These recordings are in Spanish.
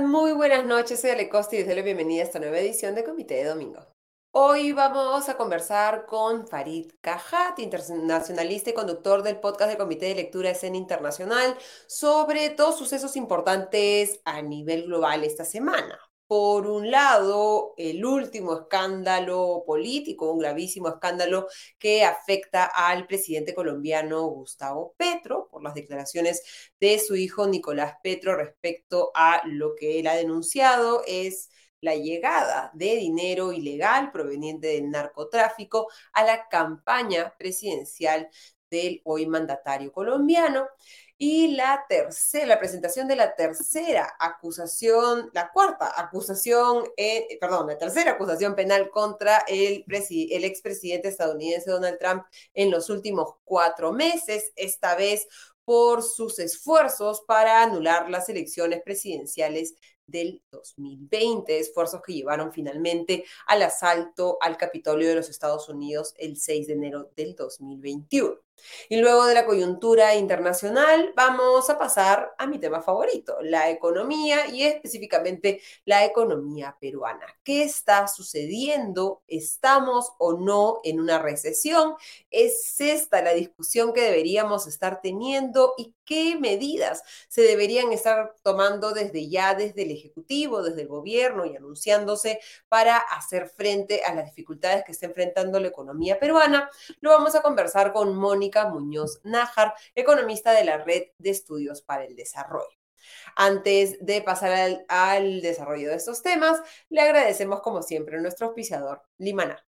Muy buenas noches, soy Ale Costa y les doy la bienvenida a esta nueva edición de Comité de Domingo. Hoy vamos a conversar con Farid Cajat, internacionalista y conductor del podcast de Comité de Lectura Escena Internacional, sobre dos sucesos importantes a nivel global esta semana. Por un lado, el último escándalo político, un gravísimo escándalo que afecta al presidente colombiano Gustavo Petro por las declaraciones de su hijo Nicolás Petro respecto a lo que él ha denunciado es la llegada de dinero ilegal proveniente del narcotráfico a la campaña presidencial del hoy mandatario colombiano. Y la tercera, la presentación de la tercera acusación, la cuarta acusación, eh, perdón, la tercera acusación penal contra el, el expresidente estadounidense Donald Trump en los últimos cuatro meses, esta vez por sus esfuerzos para anular las elecciones presidenciales del 2020, esfuerzos que llevaron finalmente al asalto al Capitolio de los Estados Unidos el 6 de enero del 2021. Y luego de la coyuntura internacional, vamos a pasar a mi tema favorito, la economía y específicamente la economía peruana. ¿Qué está sucediendo? ¿Estamos o no en una recesión? ¿Es esta la discusión que deberíamos estar teniendo? ¿Y qué medidas se deberían estar tomando desde ya, desde el Ejecutivo, desde el gobierno y anunciándose para hacer frente a las dificultades que está enfrentando la economía peruana? Lo vamos a conversar con Mónica Muñoz Nájar, economista de la Red de Estudios para el Desarrollo. Antes de pasar al, desarrollo de estos temas, le agradecemos como siempre a nuestro auspiciador, Limaná.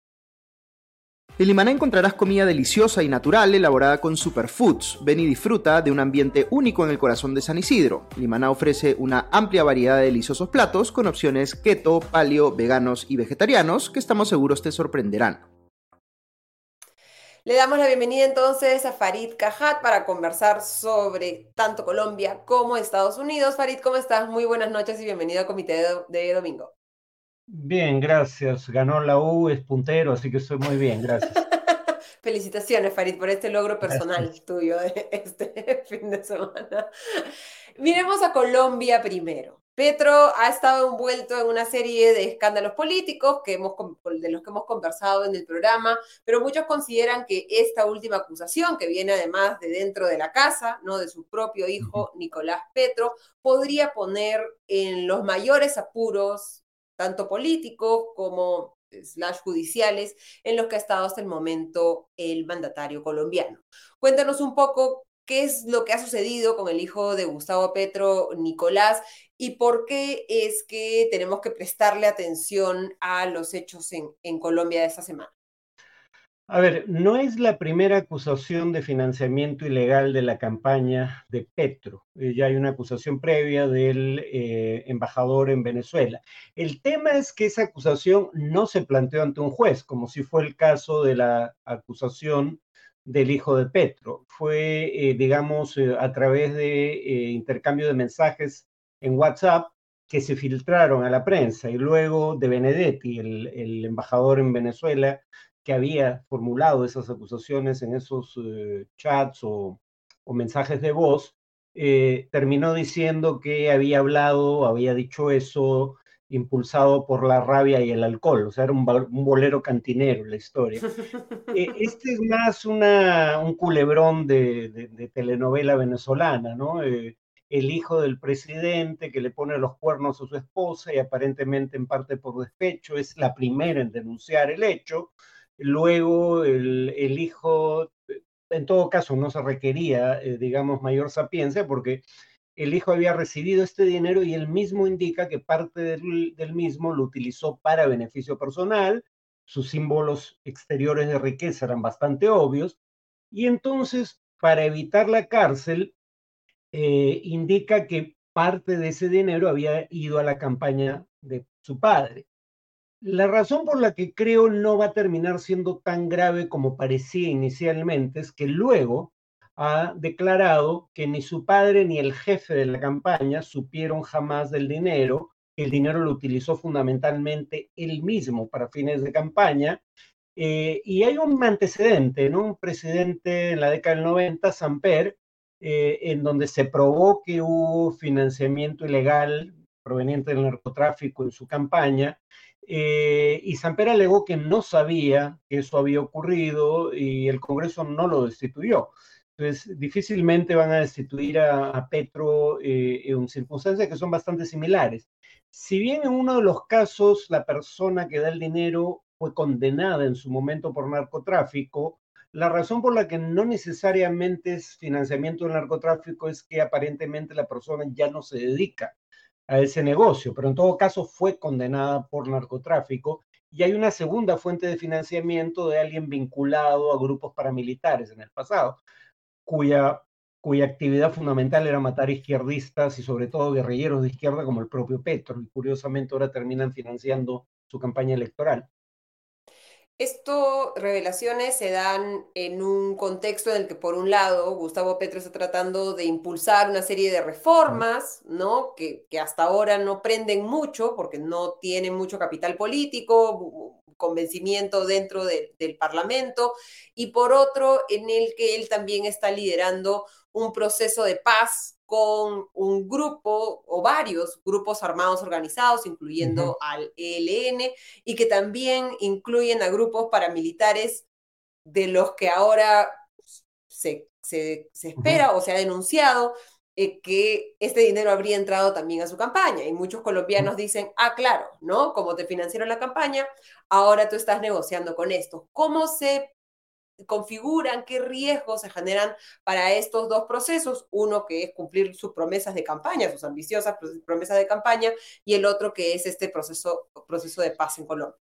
En Limaná encontrarás comida deliciosa y natural elaborada con superfoods. Ven y disfruta de un ambiente único en el corazón de San Isidro. Limaná ofrece una amplia variedad de deliciosos platos con opciones keto, paleo, veganos y vegetarianos que estamos seguros te sorprenderán. Le damos la bienvenida entonces a Farid Cajat para conversar sobre tanto Colombia como Estados Unidos. Farid, ¿cómo estás? Muy buenas noches y bienvenido al Comité de, Domingo. Bien, gracias. Ganó la U, es puntero, así que estoy muy bien, gracias. Felicitaciones, Farid, por este logro personal tuyo de este fin de semana. Miremos a Colombia primero. Petro ha estado envuelto en una serie de escándalos políticos que hemos, de los que hemos conversado en el programa, pero muchos consideran que esta última acusación, que viene además de dentro de la casa, ¿no? de su propio hijo Nicolás Petro, podría poner en los mayores apuros, tanto políticos como slash judiciales, en los que ha estado hasta el momento el mandatario colombiano. Cuéntanos un poco qué es lo que ha sucedido con el hijo de Gustavo Petro, Nicolás, y por qué es que tenemos que prestarle atención a los hechos en, Colombia de esta semana. A ver, no es la primera acusación de financiamiento ilegal de la campaña de Petro. Eh, ya hay una acusación previa del eh, embajador en Venezuela. El tema es que esa acusación no se planteó ante un juez, como si fue el caso de la acusación del hijo de Petro. Fue, eh, digamos, eh, a través de eh, intercambio de mensajes en WhatsApp que se filtraron a la prensa y luego de Benedetti, el, embajador en Venezuela, que había formulado esas acusaciones en esos chats o, o, mensajes de voz, terminó diciendo que había hablado, había dicho eso impulsado por la rabia y el alcohol, o sea, era un, bolero cantinero la historia. Eh, este es más una, un culebrón de, telenovela venezolana, ¿no? Eh, el hijo del presidente que le pone los cuernos a su esposa y aparentemente en parte por despecho, es la primera en denunciar el hecho. Luego el, el hijo, en todo caso no se requería, eh, digamos, mayor sapiencia porque el hijo había recibido este dinero y él mismo indica que parte del, mismo lo utilizó para beneficio personal, sus símbolos exteriores de riqueza eran bastante obvios, y entonces, para evitar la cárcel, eh, indica que parte de ese dinero había ido a la campaña de su padre. La razón por la que creo no va a terminar siendo tan grave como parecía inicialmente es que luego ha declarado que ni su padre ni el jefe de la campaña supieron jamás del dinero, el dinero lo utilizó fundamentalmente él mismo para fines de campaña. Eh, y hay un antecedente, ¿no? Un presidente en la década del 90, Samper, eh, en donde se probó que hubo financiamiento ilegal proveniente del narcotráfico en su campaña. Eh, y Samper alegó que no sabía que eso había ocurrido y el Congreso no lo destituyó. Entonces, difícilmente van a destituir a, Petro eh, en circunstancias que son bastante similares. Si bien en uno de los casos la persona que da el dinero fue condenada en su momento por narcotráfico, la razón por la que no necesariamente es financiamiento del narcotráfico es que aparentemente la persona ya no se dedica a ese negocio, pero en todo caso fue condenada por narcotráfico y hay una segunda fuente de financiamiento de alguien vinculado a grupos paramilitares en el pasado, cuya, actividad fundamental era matar izquierdistas y sobre todo guerrilleros de izquierda como el propio Petro, y curiosamente ahora terminan financiando su campaña electoral. Estas revelaciones se dan en un contexto en el que, por un lado, Gustavo Petro está tratando de impulsar una serie de reformas, ¿no? Que hasta ahora no prenden mucho porque no tienen mucho capital político, convencimiento dentro del Parlamento, y por otro, en el que él también está liderando un proceso de paz con un grupo o varios grupos armados organizados, incluyendo al ELN, y que también incluyen a grupos paramilitares de los que ahora se, espera o se ha denunciado eh, que este dinero habría entrado también a su campaña. Y muchos colombianos dicen, ah, claro, ¿no? Como te financiaron la campaña, ahora tú estás negociando con esto. ¿Cómo se configuran, qué riesgos se generan para estos dos procesos, uno que es cumplir sus promesas de campaña, sus ambiciosas promesas de campaña, y el otro que es este proceso, proceso de paz en Colombia.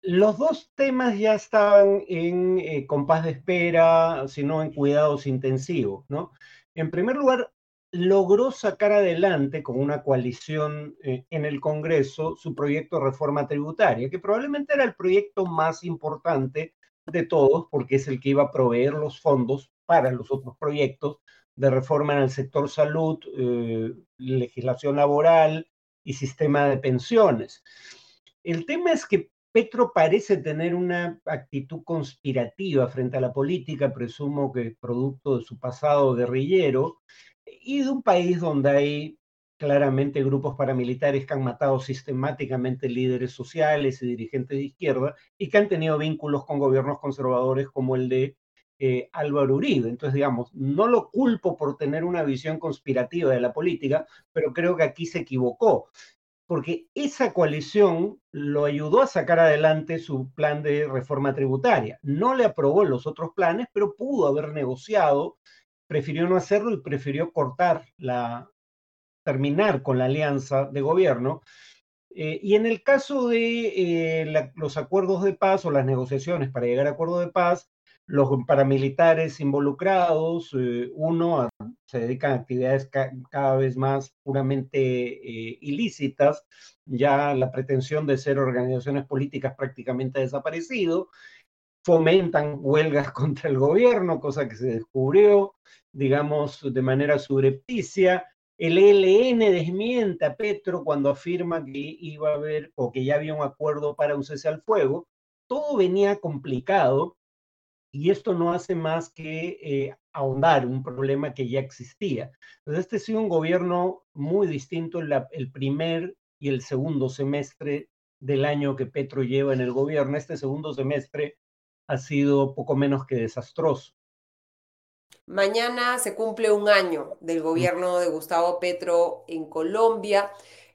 Los dos temas ya estaban en eh, compás de espera, sino en cuidados intensivos, ¿no? En primer lugar, logró sacar adelante con una coalición eh, en el Congreso su proyecto de reforma tributaria, que probablemente era el proyecto más importante de todos, porque es el que iba a proveer los fondos para los otros proyectos de reforma en el sector salud, eh, legislación laboral y sistema de pensiones. El tema es que Petro parece tener una actitud conspirativa frente a la política, presumo que producto de su pasado guerrillero, y de un país donde hay claramente grupos paramilitares que han matado sistemáticamente líderes sociales y dirigentes de izquierda y que han tenido vínculos con gobiernos conservadores como el de eh, Álvaro Uribe. Entonces, digamos, no lo culpo por tener una visión conspirativa de la política, pero creo que aquí se equivocó, porque esa coalición lo ayudó a sacar adelante su plan de reforma tributaria. No le aprobó los otros planes, pero pudo haber negociado, prefirió no hacerlo y prefirió cortar la, terminar con la alianza de gobierno. Eh, y en el caso de eh, los acuerdos de paz o las negociaciones para llegar a acuerdo de paz, los paramilitares involucrados, eh, uno, se dedican a actividades cada vez más puramente ilícitas, ya la pretensión de ser organizaciones políticas prácticamente ha desaparecido, fomentan huelgas contra el gobierno, cosa que se descubrió, digamos, de manera subrepticia, el ELN desmiente a Petro cuando afirma que iba a haber o que ya había un acuerdo para un cese al fuego. Todo venía complicado y esto no hace más que eh, ahondar un problema que ya existía. Entonces, este ha sido un gobierno muy distinto el primer y el segundo semestre del año que Petro lleva en el gobierno. Este segundo semestre ha sido poco menos que desastroso. Mañana se cumple un año del gobierno de Gustavo Petro en Colombia.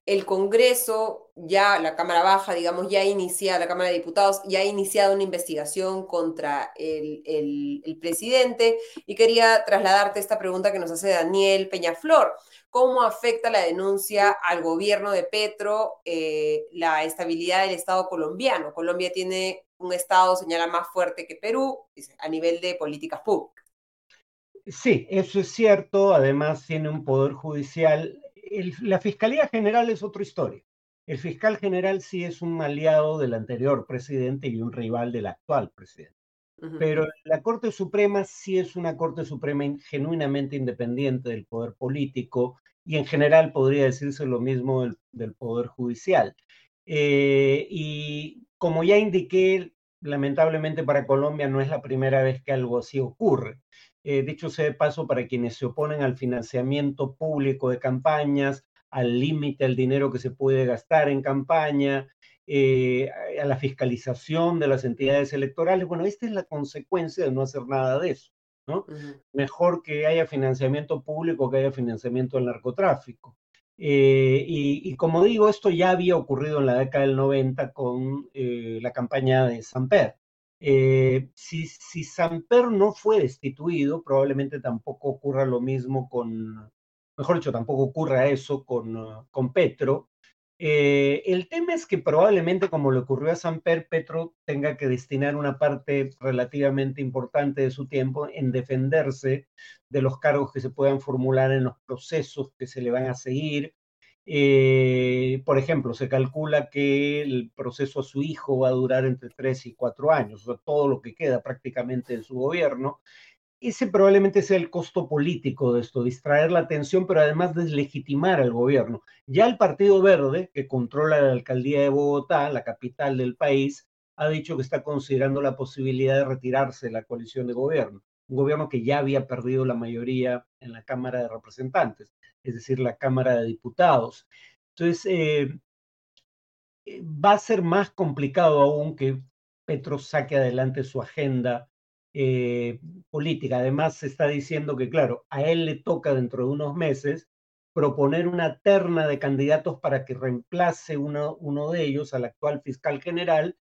El Congreso, ya la Cámara Baja, digamos, ya ha iniciado, la Cámara de Diputados ya ha iniciado una investigación contra el, el, presidente y quería trasladarte esta pregunta que nos hace Daniel Peñaflor. ¿Cómo afecta la denuncia al gobierno de Petro eh, la estabilidad del Estado colombiano? Colombia tiene un Estado, señala, más fuerte que Perú a nivel de políticas públicas. Sí, eso es cierto. Además, tiene un poder judicial. la Fiscalía General es otra historia. El fiscal general sí es un aliado del anterior presidente y un rival del actual presidente. Pero la Corte Suprema sí es una Corte Suprema genuinamente independiente del poder político y en general podría decirse lo mismo del, poder judicial. Eh, y como ya indiqué, lamentablemente para Colombia no es la primera vez que algo así ocurre. Eh, dicho sea de paso, para quienes se oponen al financiamiento público de campañas, al límite al dinero que se puede gastar en campaña, eh, a la fiscalización de las entidades electorales. Bueno, esta es la consecuencia de no hacer nada de eso. ¿no? Mejor que haya financiamiento público que haya financiamiento del narcotráfico. Eh, y, como digo, esto ya había ocurrido en la década del 90 con eh, la campaña de Samper. Eh, si, si Samper no fue destituido, probablemente tampoco ocurra lo mismo con, mejor dicho, tampoco ocurra eso con, con Petro. El tema es que probablemente, como le ocurrió a Samper, Petro tenga que destinar una parte relativamente importante de su tiempo en defenderse de los cargos que se puedan formular en los procesos que se le van a seguir. Eh, por ejemplo, se calcula que el proceso a su hijo va a durar entre tres y cuatro años, o sea, todo lo que queda prácticamente de su gobierno. Ese probablemente sea el costo político de esto, distraer la atención, pero además deslegitimar al gobierno. Ya el Partido Verde, que controla la alcaldía de Bogotá, la capital del país, ha dicho que está considerando la posibilidad de retirarse de la coalición de gobierno un gobierno que ya había perdido la mayoría en la Cámara de Representantes, es decir, la Cámara de Diputados. Entonces, eh, eh, va a ser más complicado aún que Petro saque adelante su agenda eh, política. Además, se está diciendo que, claro, a él le toca dentro de unos meses proponer una terna de candidatos para que reemplace uno, uno de ellos al actual fiscal general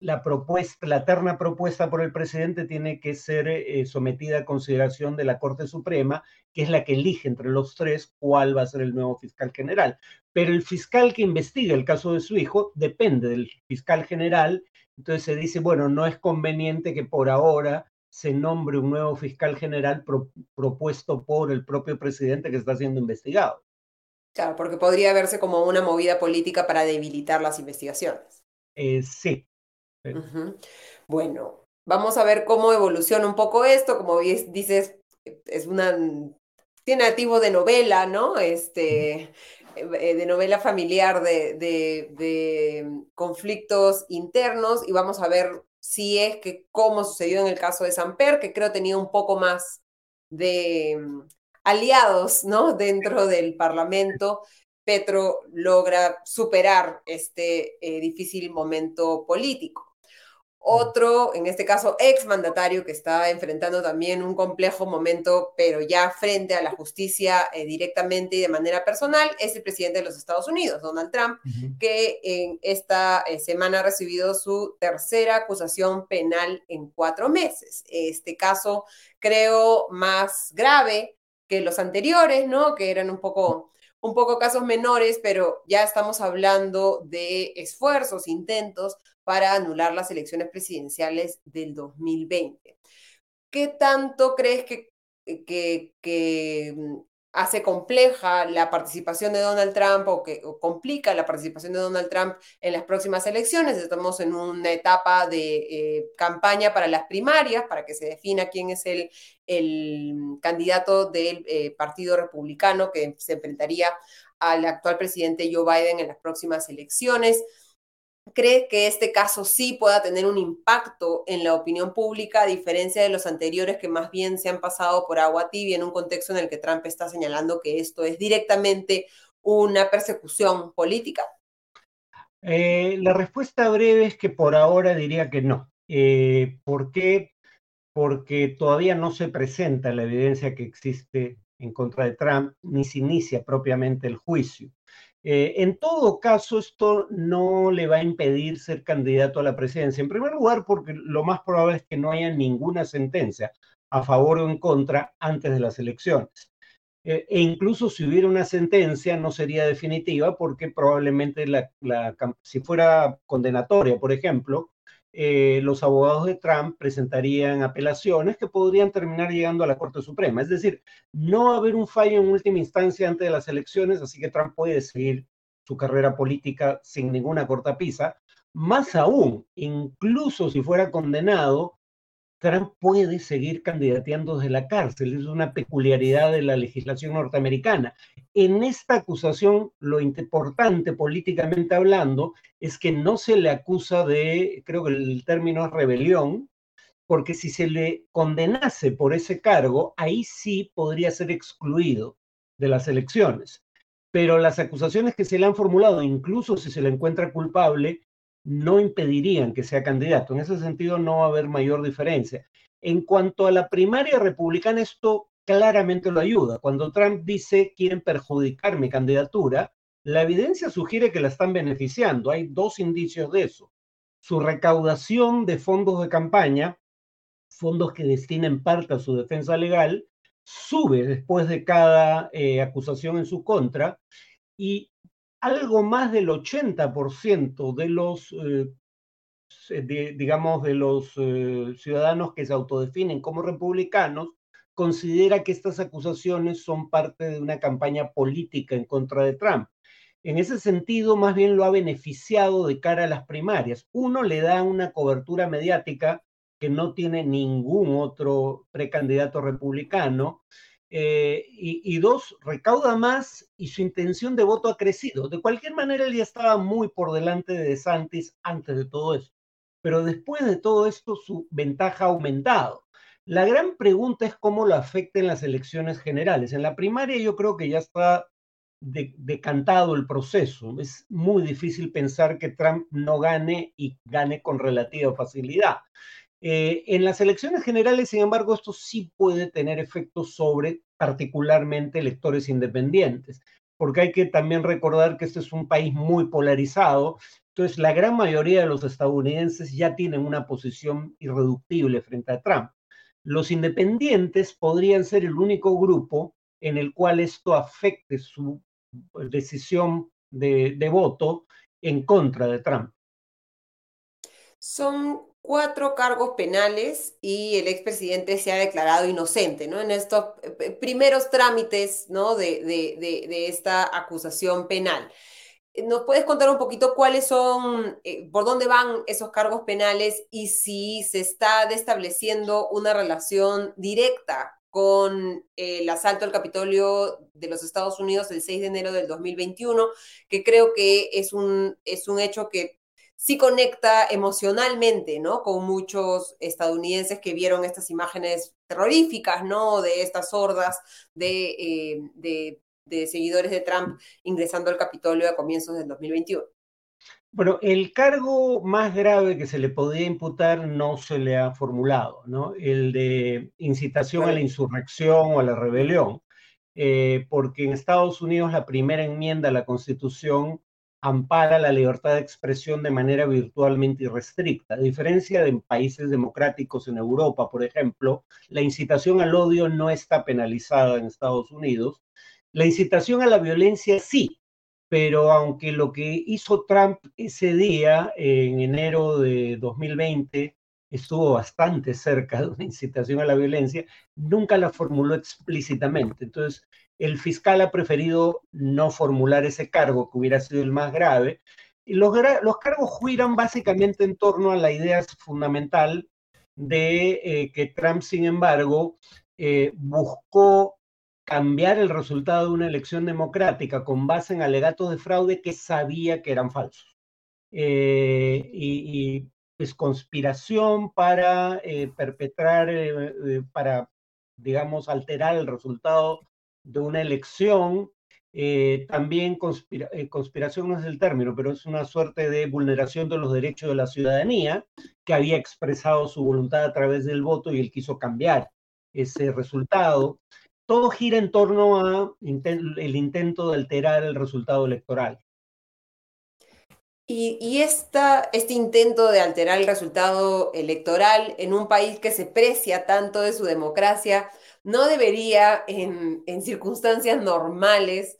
la propuesta, la terna propuesta por el presidente tiene que ser eh, sometida a consideración de la Corte Suprema, que es la que elige entre los tres cuál va a ser el nuevo fiscal general. Pero el fiscal que investiga el caso de su hijo depende del fiscal general. Entonces se dice, bueno, no es conveniente que por ahora se nombre un nuevo fiscal general propuesto por el propio presidente que está siendo investigado. Claro, porque podría verse como una movida política para debilitar las investigaciones. Eh, sí, bueno, vamos a ver cómo evoluciona un poco esto. Como dices, es una. Tiene activo de novela, ¿no? Este. Eh, de novela familiar de, de, conflictos internos y vamos a ver si es que como sucedió en el caso de Samper, que creo tenía un poco más de mm, aliados, ¿no? Dentro del Parlamento, Petro logra superar este eh, difícil momento político. Otro, en este caso, ex mandatario que está enfrentando también un complejo momento, pero ya frente a la justicia eh, directamente y de manera personal, es el presidente de los Estados Unidos, Donald Trump, que en esta eh, semana ha recibido su tercera acusación penal en cuatro meses. Este caso, creo, más grave que los anteriores, ¿no? Que eran un poco un poco casos menores, pero ya estamos hablando de esfuerzos, intentos para anular las elecciones presidenciales del 2020. ¿Qué tanto crees que, mm, hace compleja la participación de Donald Trump o que complica la participación de Donald Trump en las próximas elecciones? Estamos en una etapa de eh, campaña para las primarias, para que se defina quién es el, el candidato del eh, Partido Republicano que se enfrentaría al actual presidente Joe Biden en las próximas elecciones. ¿Cree que este caso sí pueda tener un impacto en la opinión pública, a diferencia de los anteriores que más bien se han pasado por agua tibia en un contexto en el que Trump está señalando que esto es directamente una persecución política? Eh, la respuesta breve es que por ahora diría que no. Eh, ¿Por qué? Porque todavía no se presenta la evidencia que existe en contra de Trump, ni se inicia propiamente el juicio. Eh, en todo caso, esto no le va a impedir ser candidato a la presidencia. En primer lugar, porque lo más probable es que no haya ninguna sentencia a favor o en contra antes de las elecciones. Eh, e incluso si hubiera una sentencia, no sería definitiva porque probablemente si fuera condenatoria, por ejemplo, eh, los abogados de Trump presentarían apelaciones que podrían terminar llegando a la Corte Suprema. Es decir, no va a haber un fallo en última instancia antes de las elecciones, así que Trump puede seguir su carrera política sin ninguna cortapisa. Más aún, incluso si fuera condenado, Trump puede seguir candidateando desde la cárcel. Es una peculiaridad de la legislación norteamericana. En esta acusación, lo importante políticamente hablando es que no se le acusa de, creo que el término es rebelión, porque si se le condenase por ese cargo, ahí sí podría ser excluido de las elecciones. pero las acusaciones que se le han formulado, incluso si se le encuentra culpable, no impedirían que sea candidato. En ese sentido no va a haber mayor diferencia. En cuanto a la primaria republicana, esto claramente lo ayuda. Cuando Trump dice quieren perjudicar mi candidatura, la evidencia sugiere que la están beneficiando. Hay dos indicios de eso. Su recaudación de fondos de campaña, fondos que destinen parte a su defensa legal, sube después de cada eh, acusación en su contra y algo más del 80% de los, eh, digamos, de los eh, ciudadanos que se autodefinen como republicanos considera que estas acusaciones son parte de una campaña política en contra de Trump. En ese sentido, más bien lo ha beneficiado de cara a las primarias. Uno, le da una cobertura mediática que no tiene ningún otro precandidato republicano. Eh, y, dos, recauda más y su intención de voto ha crecido. De cualquier manera, él ya estaba muy por delante de DeSantis antes de todo eso. Pero después de todo esto, su ventaja ha aumentado. La gran pregunta es cómo lo afecta en las elecciones generales. En la primaria yo creo que ya está decantado el proceso. Es muy difícil pensar que Trump no gane y gane con relativa facilidad. Eh, en las elecciones generales, sin embargo, esto sí puede tener efectos sobre particularmente electores independientes, porque hay que también recordar que este es un país muy polarizado, entonces la gran mayoría de los estadounidenses ya tienen una posición irreductible frente a Trump. Los independientes podrían ser el único grupo en el cual esto afecte su decisión de, voto en contra de Trump. Son cuatro cargos penales y el expresidente se ha declarado inocente, ¿no? En estos eh, primeros trámites, ¿no? De, esta acusación penal. ¿Nos puedes contar un poquito cuáles son, eh, por dónde van esos cargos penales y si se está estableciendo una relación directa con el asalto al Capitolio de los Estados Unidos el 6 de enero del 2021, que creo que es un, es un hecho que sí conecta emocionalmente, ¿no? Con muchos estadounidenses que vieron estas imágenes terroríficas, ¿no? De estas hordas de, eh, de, seguidores de Trump ingresando al Capitolio a comienzos del 2021. Bueno, el cargo más grave que se le podía imputar no se le ha formulado, ¿no? El de incitación a la insurrección o a la rebelión, eh, porque en Estados Unidos la primera enmienda a la Constitución ampara la libertad de expresión de manera virtualmente irrestricta. A diferencia de países democráticos en Europa, por ejemplo, la incitación al odio no está penalizada en Estados Unidos. La incitación a la violencia sí, pero aunque lo que hizo Trump ese día, en enero de 2020, estuvo bastante cerca de una incitación a la violencia, nunca la formuló explícitamente. Entonces, el fiscal ha preferido no formular ese cargo, que hubiera sido el más grave. Y los, cargos giran básicamente en torno a la idea fundamental de eh, que Trump, sin embargo, eh, buscó cambiar el resultado de una elección democrática con base en alegatos de fraude que sabía que eran falsos. Eh, y, y pues conspiración para perpetrar, para, digamos, alterar el resultado de una elección, eh, también eh, conspiración no es el término, pero es una suerte de vulneración de los derechos de la ciudadanía que había expresado su voluntad a través del voto y él quiso cambiar ese resultado. Todo gira en torno a el intento de alterar el resultado electoral. Y, este intento de alterar el resultado electoral en un país que se precia tanto de su democracia, no debería en, circunstancias normales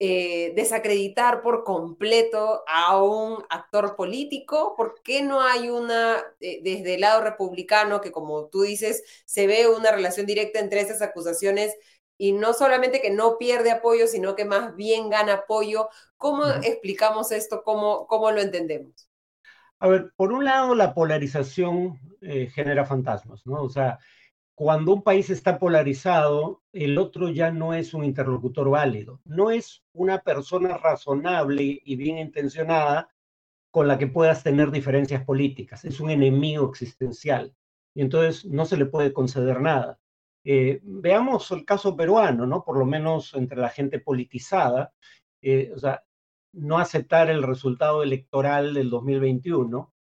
eh, desacreditar por completo a un actor político? ¿Por qué no hay una, eh, desde el lado republicano, que como tú dices, se ve una relación directa entre esas acusaciones y no solamente que no pierde apoyo, sino que más bien gana apoyo? ¿Cómo explicamos esto? ¿Cómo, ¿Cómo lo entendemos? A ver, por un lado, la polarización eh, genera fantasmas, ¿no? O sea, cuando un país está polarizado, el otro ya no es un interlocutor válido, no es una persona razonable y bien intencionada con la que puedas tener diferencias políticas, es un enemigo existencial y entonces no se le puede conceder nada. Eh, veamos el caso peruano, ¿no? Por lo menos entre la gente politizada. eh, o sea, no aceptar el resultado electoral del 2021.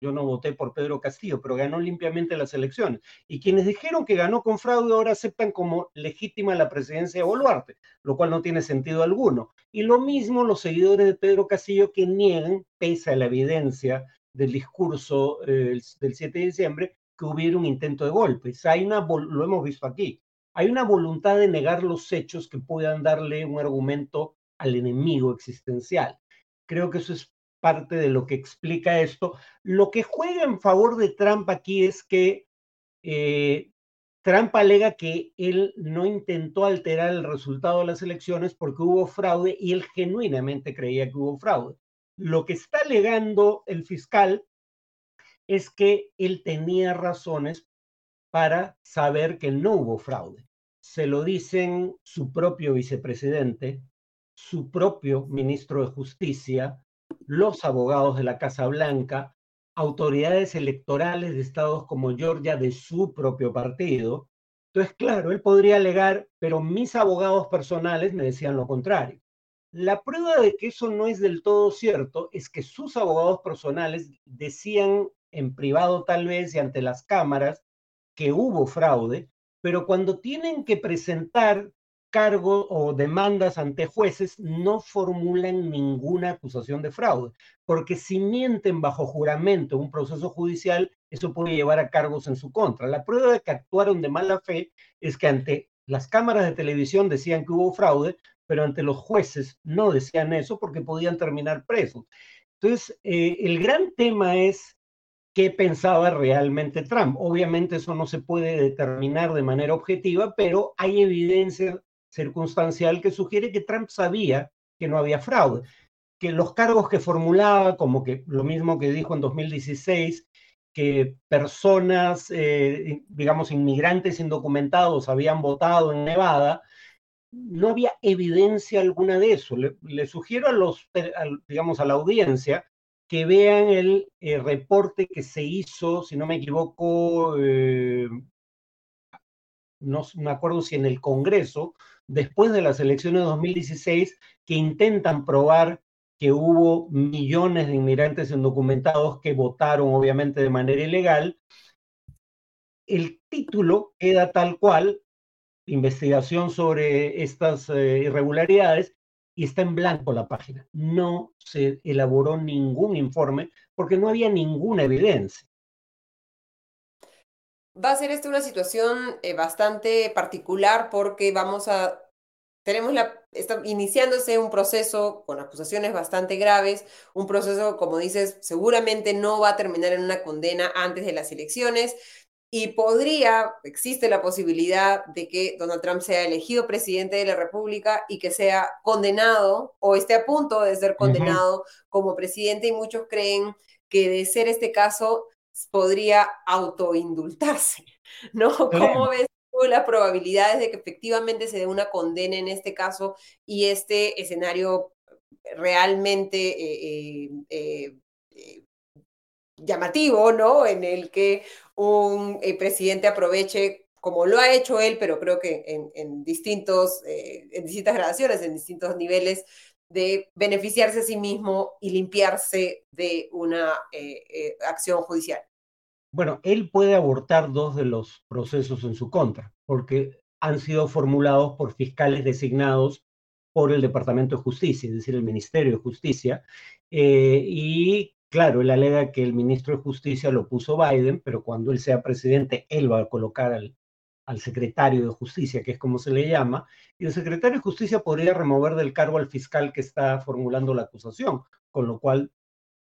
Yo no voté por Pedro Castillo, pero ganó limpiamente las elecciones. Y quienes dijeron que ganó con fraude ahora aceptan como legítima la presidencia de Boluarte, lo cual no tiene sentido alguno. Y lo mismo los seguidores de Pedro Castillo que niegan, pese a la evidencia del discurso eh, del 7 de diciembre, que hubiera un intento de golpe. Hay una, lo hemos visto aquí, hay una voluntad de negar los hechos que puedan darle un argumento al enemigo existencial. Creo que eso es parte de lo que explica esto. Lo que juega en favor de Trump aquí es que eh, Trump alega que él no intentó alterar el resultado de las elecciones porque hubo fraude y él genuinamente creía que hubo fraude. Lo que está alegando el fiscal es que él tenía razones para saber que no hubo fraude. Se lo dicen su propio vicepresidente, su propio ministro de Justicia, los abogados de la Casa Blanca, autoridades electorales de estados como Georgia de su propio partido. Entonces, claro, él podría alegar, pero mis abogados personales me decían lo contrario. La prueba de que eso no es del todo cierto es que sus abogados personales decían en privado tal vez y ante las cámaras que hubo fraude, pero cuando tienen que presentar cargo o demandas ante jueces, no formulan ninguna acusación de fraude, porque si mienten bajo juramento un proceso judicial, eso puede llevar a cargos en su contra. La prueba de que actuaron de mala fe es que ante las cámaras de televisión decían que hubo fraude, pero ante los jueces no decían eso porque podían terminar presos. Entonces, eh, el gran tema es qué pensaba realmente Trump. Obviamente eso no se puede determinar de manera objetiva, pero hay evidencia circunstancial que sugiere que Trump sabía que no había fraude, que los cargos que formulaba, como que lo mismo que dijo en 2016, que personas, eh, digamos, inmigrantes indocumentados habían votado en Nevada, no había evidencia alguna de eso. Le, sugiero a los, digamos, a la audiencia que vean el eh, reporte que se hizo, si no me equivoco, eh, no me acuerdo si en el Congreso, después de las elecciones de 2016, que intentan probar que hubo millones de inmigrantes indocumentados que votaron obviamente de manera ilegal. El título queda tal cual, investigación sobre estas eh, irregularidades, y está en blanco la página. No se elaboró ningún informe porque no había ninguna evidencia. Va a ser esta una situación eh, bastante particular porque vamos a tenemos la, está iniciándose un proceso con acusaciones bastante graves, un proceso, como dices, seguramente no va a terminar en una condena antes de las elecciones, y podría, existe la posibilidad de que Donald Trump sea elegido presidente de la República y que sea condenado o esté a punto de ser condenado como presidente y muchos creen que de ser este caso podría autoindultarse, ¿no? ¿Cómo ves tú las probabilidades de que efectivamente se dé una condena en este caso y este escenario realmente eh, eh, eh, llamativo, ¿no? En el que un presidente aproveche, como lo ha hecho él, pero creo que en, distintos, eh, en distintas gradaciones, en distintos niveles, de beneficiarse a sí mismo y limpiarse de una eh, acción judicial. Bueno, él puede abortar dos de los procesos en su contra, porque han sido formulados por fiscales designados por el Departamento de Justicia, es decir, el Ministerio de Justicia, y Claro, él alega que el ministro de Justicia lo puso Biden, pero cuando él sea presidente, él va a colocar al, al secretario de Justicia, que es como se le llama, y el secretario de Justicia podría remover del cargo al fiscal que está formulando la acusación, con lo cual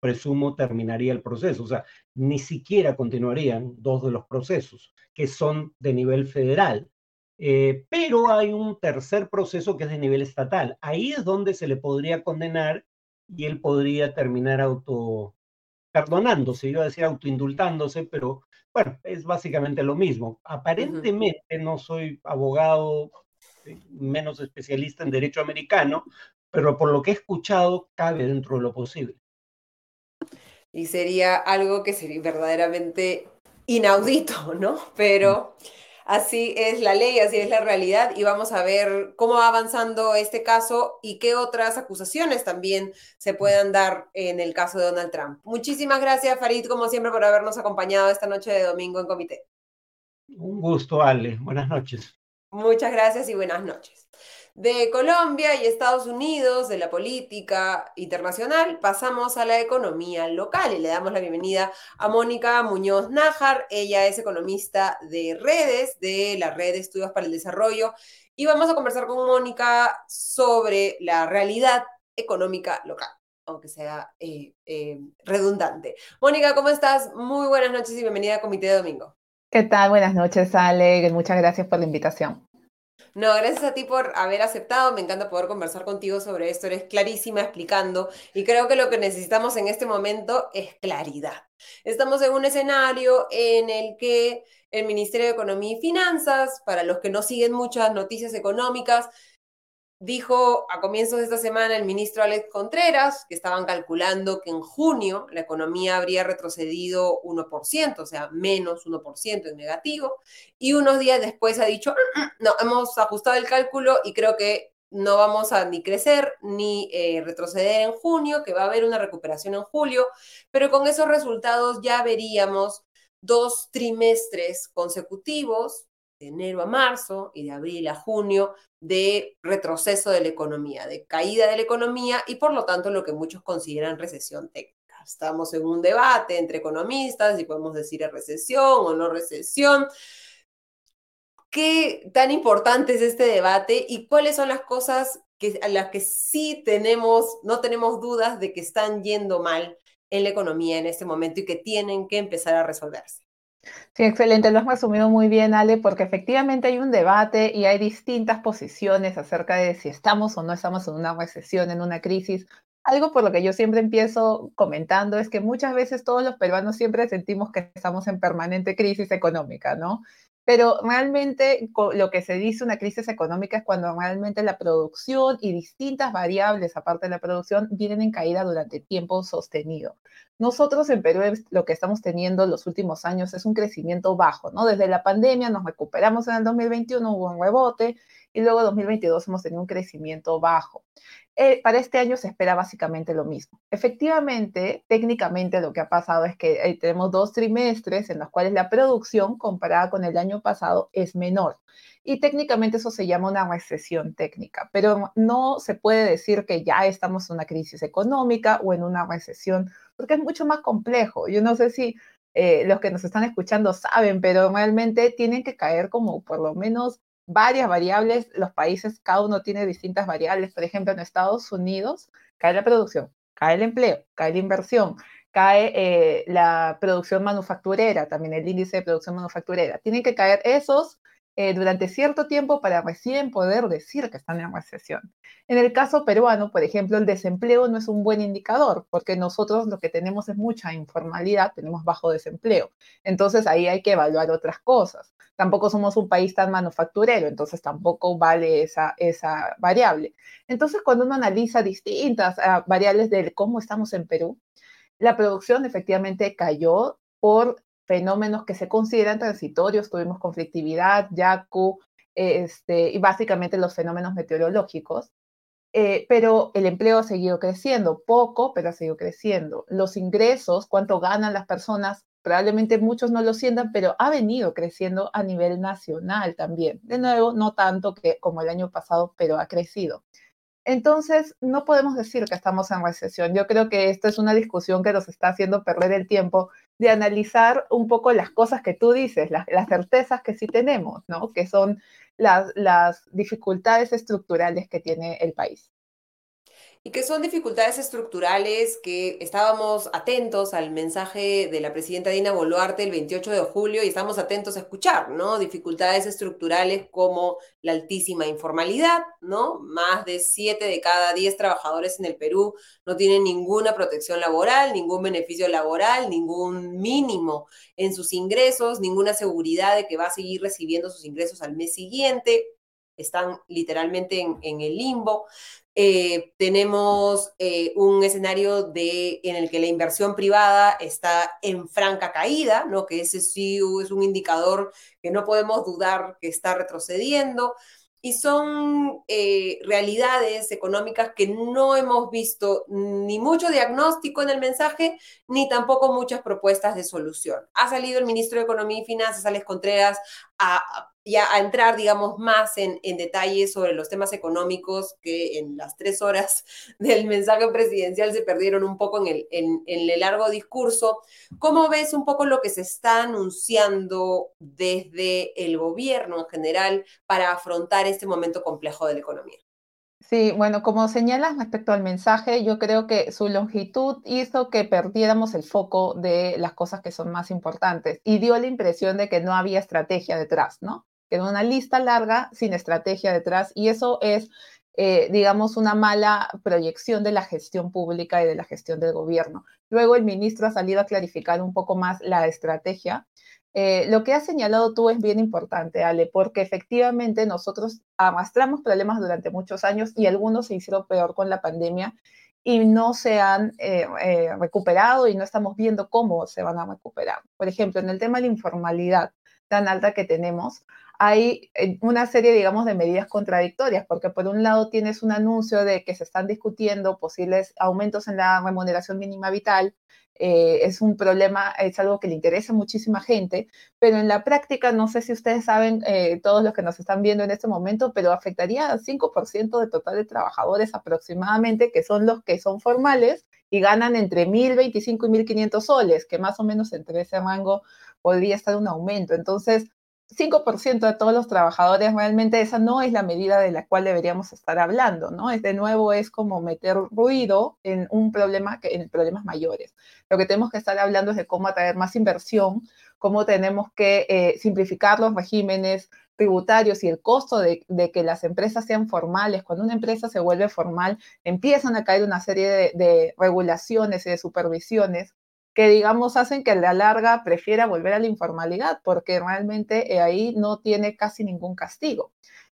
presumo terminaría el proceso. O sea, ni siquiera continuarían dos de los procesos, que son de nivel federal. Eh, pero hay un tercer proceso que es de nivel estatal. Ahí es donde se le podría condenar y él podría terminar auto perdonándose, iba a decir autoindultándose, pero bueno, es básicamente lo mismo. Aparentemente no soy abogado, eh, menos especialista en derecho americano, pero por lo que he escuchado, cabe dentro de lo posible. Y sería algo que sería verdaderamente inaudito, ¿no? Pero Así es la ley, así es la realidad y vamos a ver cómo va avanzando este caso y qué otras acusaciones también se puedan dar en el caso de Donald Trump. Muchísimas gracias, Farid, como siempre, por habernos acompañado esta noche de domingo en comité. Un gusto, Ale. Buenas noches. Muchas gracias y buenas noches. De Colombia y Estados Unidos, de la política internacional, pasamos a la economía local y le damos la bienvenida a Mónica Muñoz Nájar. Ella es economista de redes, de la Red de Estudios para el Desarrollo, y vamos a conversar con Mónica sobre la realidad económica local aunque sea eh, eh, redundante. Mónica, ¿cómo estás? Muy buenas noches y bienvenida a Comité de Domingo. ¿Qué tal? Buenas noches, Ale. Muchas gracias por la invitación. No, gracias a ti por haber aceptado. Me encanta poder conversar contigo sobre esto. Eres clarísima explicando y creo que lo que necesitamos en este momento es claridad. Estamos en un escenario en el que el Ministerio de Economía y Finanzas, para los que no siguen muchas noticias económicas, Dijo a comienzos de esta semana el ministro Alex Contreras que estaban calculando que en junio la economía habría retrocedido 1%, o sea, menos 1% en negativo, y unos días después ha dicho, mm, mm, no, hemos ajustado el cálculo y creo que no vamos a ni crecer ni eh, retroceder en junio, que va a haber una recuperación en julio, pero con esos resultados ya veríamos dos trimestres consecutivos de enero a marzo y de abril a junio de retroceso de la economía, de caída de la economía y por lo tanto lo que muchos consideran recesión técnica. Estamos en un debate entre economistas y podemos decir recesión o no recesión. ¿Qué tan importante es este debate y cuáles son las cosas que, a las que sí tenemos, no tenemos dudas de que están yendo mal en la economía en este momento y que tienen que empezar a resolverse? Sí, excelente, lo has resumido muy bien, Ale, porque efectivamente hay un debate y hay distintas posiciones acerca de si estamos o no estamos en una recesión, en una crisis. Algo por lo que yo siempre empiezo comentando es que muchas veces todos los peruanos siempre sentimos que estamos en permanente crisis económica, ¿no? Pero realmente lo que se dice una crisis económica es cuando realmente la producción y distintas variables, aparte de la producción, vienen en caída durante tiempo sostenido. Nosotros en Perú lo que estamos teniendo los últimos años es un crecimiento bajo, ¿no? Desde la pandemia nos recuperamos en el 2021, hubo un rebote y luego en 2022 hemos tenido un crecimiento bajo. Eh, para este año se espera básicamente lo mismo. Efectivamente, técnicamente lo que ha pasado es que eh, tenemos dos trimestres en los cuales la producción comparada con el año pasado es menor. Y técnicamente eso se llama una recesión técnica, pero no se puede decir que ya estamos en una crisis económica o en una recesión, porque es mucho más complejo. Yo no sé si eh, los que nos están escuchando saben, pero realmente tienen que caer como por lo menos varias variables, los países, cada uno tiene distintas variables. Por ejemplo, en Estados Unidos cae la producción, cae el empleo, cae la inversión, cae eh, la producción manufacturera, también el índice de producción manufacturera. Tienen que caer esos eh, durante cierto tiempo para recién poder decir que están en recesión. En el caso peruano, por ejemplo, el desempleo no es un buen indicador porque nosotros lo que tenemos es mucha informalidad, tenemos bajo desempleo. Entonces ahí hay que evaluar otras cosas. Tampoco somos un país tan manufacturero, entonces tampoco vale esa, esa variable. Entonces, cuando uno analiza distintas ah, variables de cómo estamos en Perú, la producción efectivamente cayó por fenómenos que se consideran transitorios, tuvimos conflictividad, YACU, este, y básicamente los fenómenos meteorológicos, eh, pero el empleo ha seguido creciendo, poco, pero ha seguido creciendo. Los ingresos, cuánto ganan las personas, probablemente muchos no lo sientan, pero ha venido creciendo a nivel nacional también. De nuevo, no tanto que como el año pasado, pero ha crecido. Entonces, no podemos decir que estamos en recesión. Yo creo que esto es una discusión que nos está haciendo perder el tiempo de analizar un poco las cosas que tú dices, las, certezas que sí tenemos, ¿no? Que son las, las dificultades estructurales que tiene el país y que son dificultades estructurales que estábamos atentos al mensaje de la presidenta Dina Boluarte el 28 de julio y estamos atentos a escuchar, ¿no? Dificultades estructurales como la altísima informalidad, ¿no? Más de 7 de cada 10 trabajadores en el Perú no tienen ninguna protección laboral, ningún beneficio laboral, ningún mínimo en sus ingresos, ninguna seguridad de que va a seguir recibiendo sus ingresos al mes siguiente están literalmente en, en, el limbo Eh, tenemos eh, un escenario de, en el que la inversión privada está en franca caída, ¿no? que ese sí es un indicador que no podemos dudar que está retrocediendo y son eh, realidades económicas que no hemos visto ni mucho diagnóstico en el mensaje, ni tampoco muchas propuestas de solución. Ha salido el ministro de Economía y Finanzas, Alex Contreras, a, ya a entrar, digamos, más en, en detalle sobre los temas económicos que en las tres horas del mensaje presidencial se perdieron un poco en el, en, en el largo discurso. ¿Cómo ves un poco lo que se está anunciando desde el gobierno en general para afrontar este momento complejo de la economía? Sí, bueno, como señalas respecto al mensaje, yo creo que su longitud hizo que perdiéramos el foco de las cosas que son más importantes y dio la impresión de que no había estrategia detrás, ¿no? Que una lista larga sin estrategia detrás y eso es, eh, digamos, una mala proyección de la gestión pública y de la gestión del gobierno. Luego el ministro ha salido a clarificar un poco más la estrategia eh, lo que has señalado tú es bien importante, Ale, porque efectivamente nosotros arrastramos problemas durante muchos años y algunos se hicieron peor con la pandemia y no se han eh, eh, recuperado y no estamos viendo cómo se van a recuperar. Por ejemplo, en el tema de la informalidad tan alta que tenemos, hay una serie, digamos, de medidas contradictorias, porque por un lado tienes un anuncio de que se están discutiendo posibles aumentos en la remuneración mínima vital, eh, es un problema, es algo que le interesa muchísima gente, pero en la práctica, no sé si ustedes saben, eh, todos los que nos están viendo en este momento, pero afectaría al 5% de total de trabajadores aproximadamente, que son los que son formales y ganan entre 1.025 y 1.500 soles, que más o menos entre ese rango podría estar un aumento. Entonces, 5% de todos los trabajadores, realmente esa no es la medida de la cual deberíamos estar hablando, ¿no? Es de nuevo, es como meter ruido en un problema, en problemas mayores. Lo que tenemos que estar hablando es de cómo atraer más inversión, cómo tenemos que eh, simplificar los regímenes tributarios y el costo de, que las empresas sean formales. Cuando una empresa se vuelve formal, empiezan a caer una serie de, de regulaciones y de supervisiones que digamos hacen que a la larga prefiera volver a la informalidad porque realmente eh, ahí no tiene casi ningún castigo.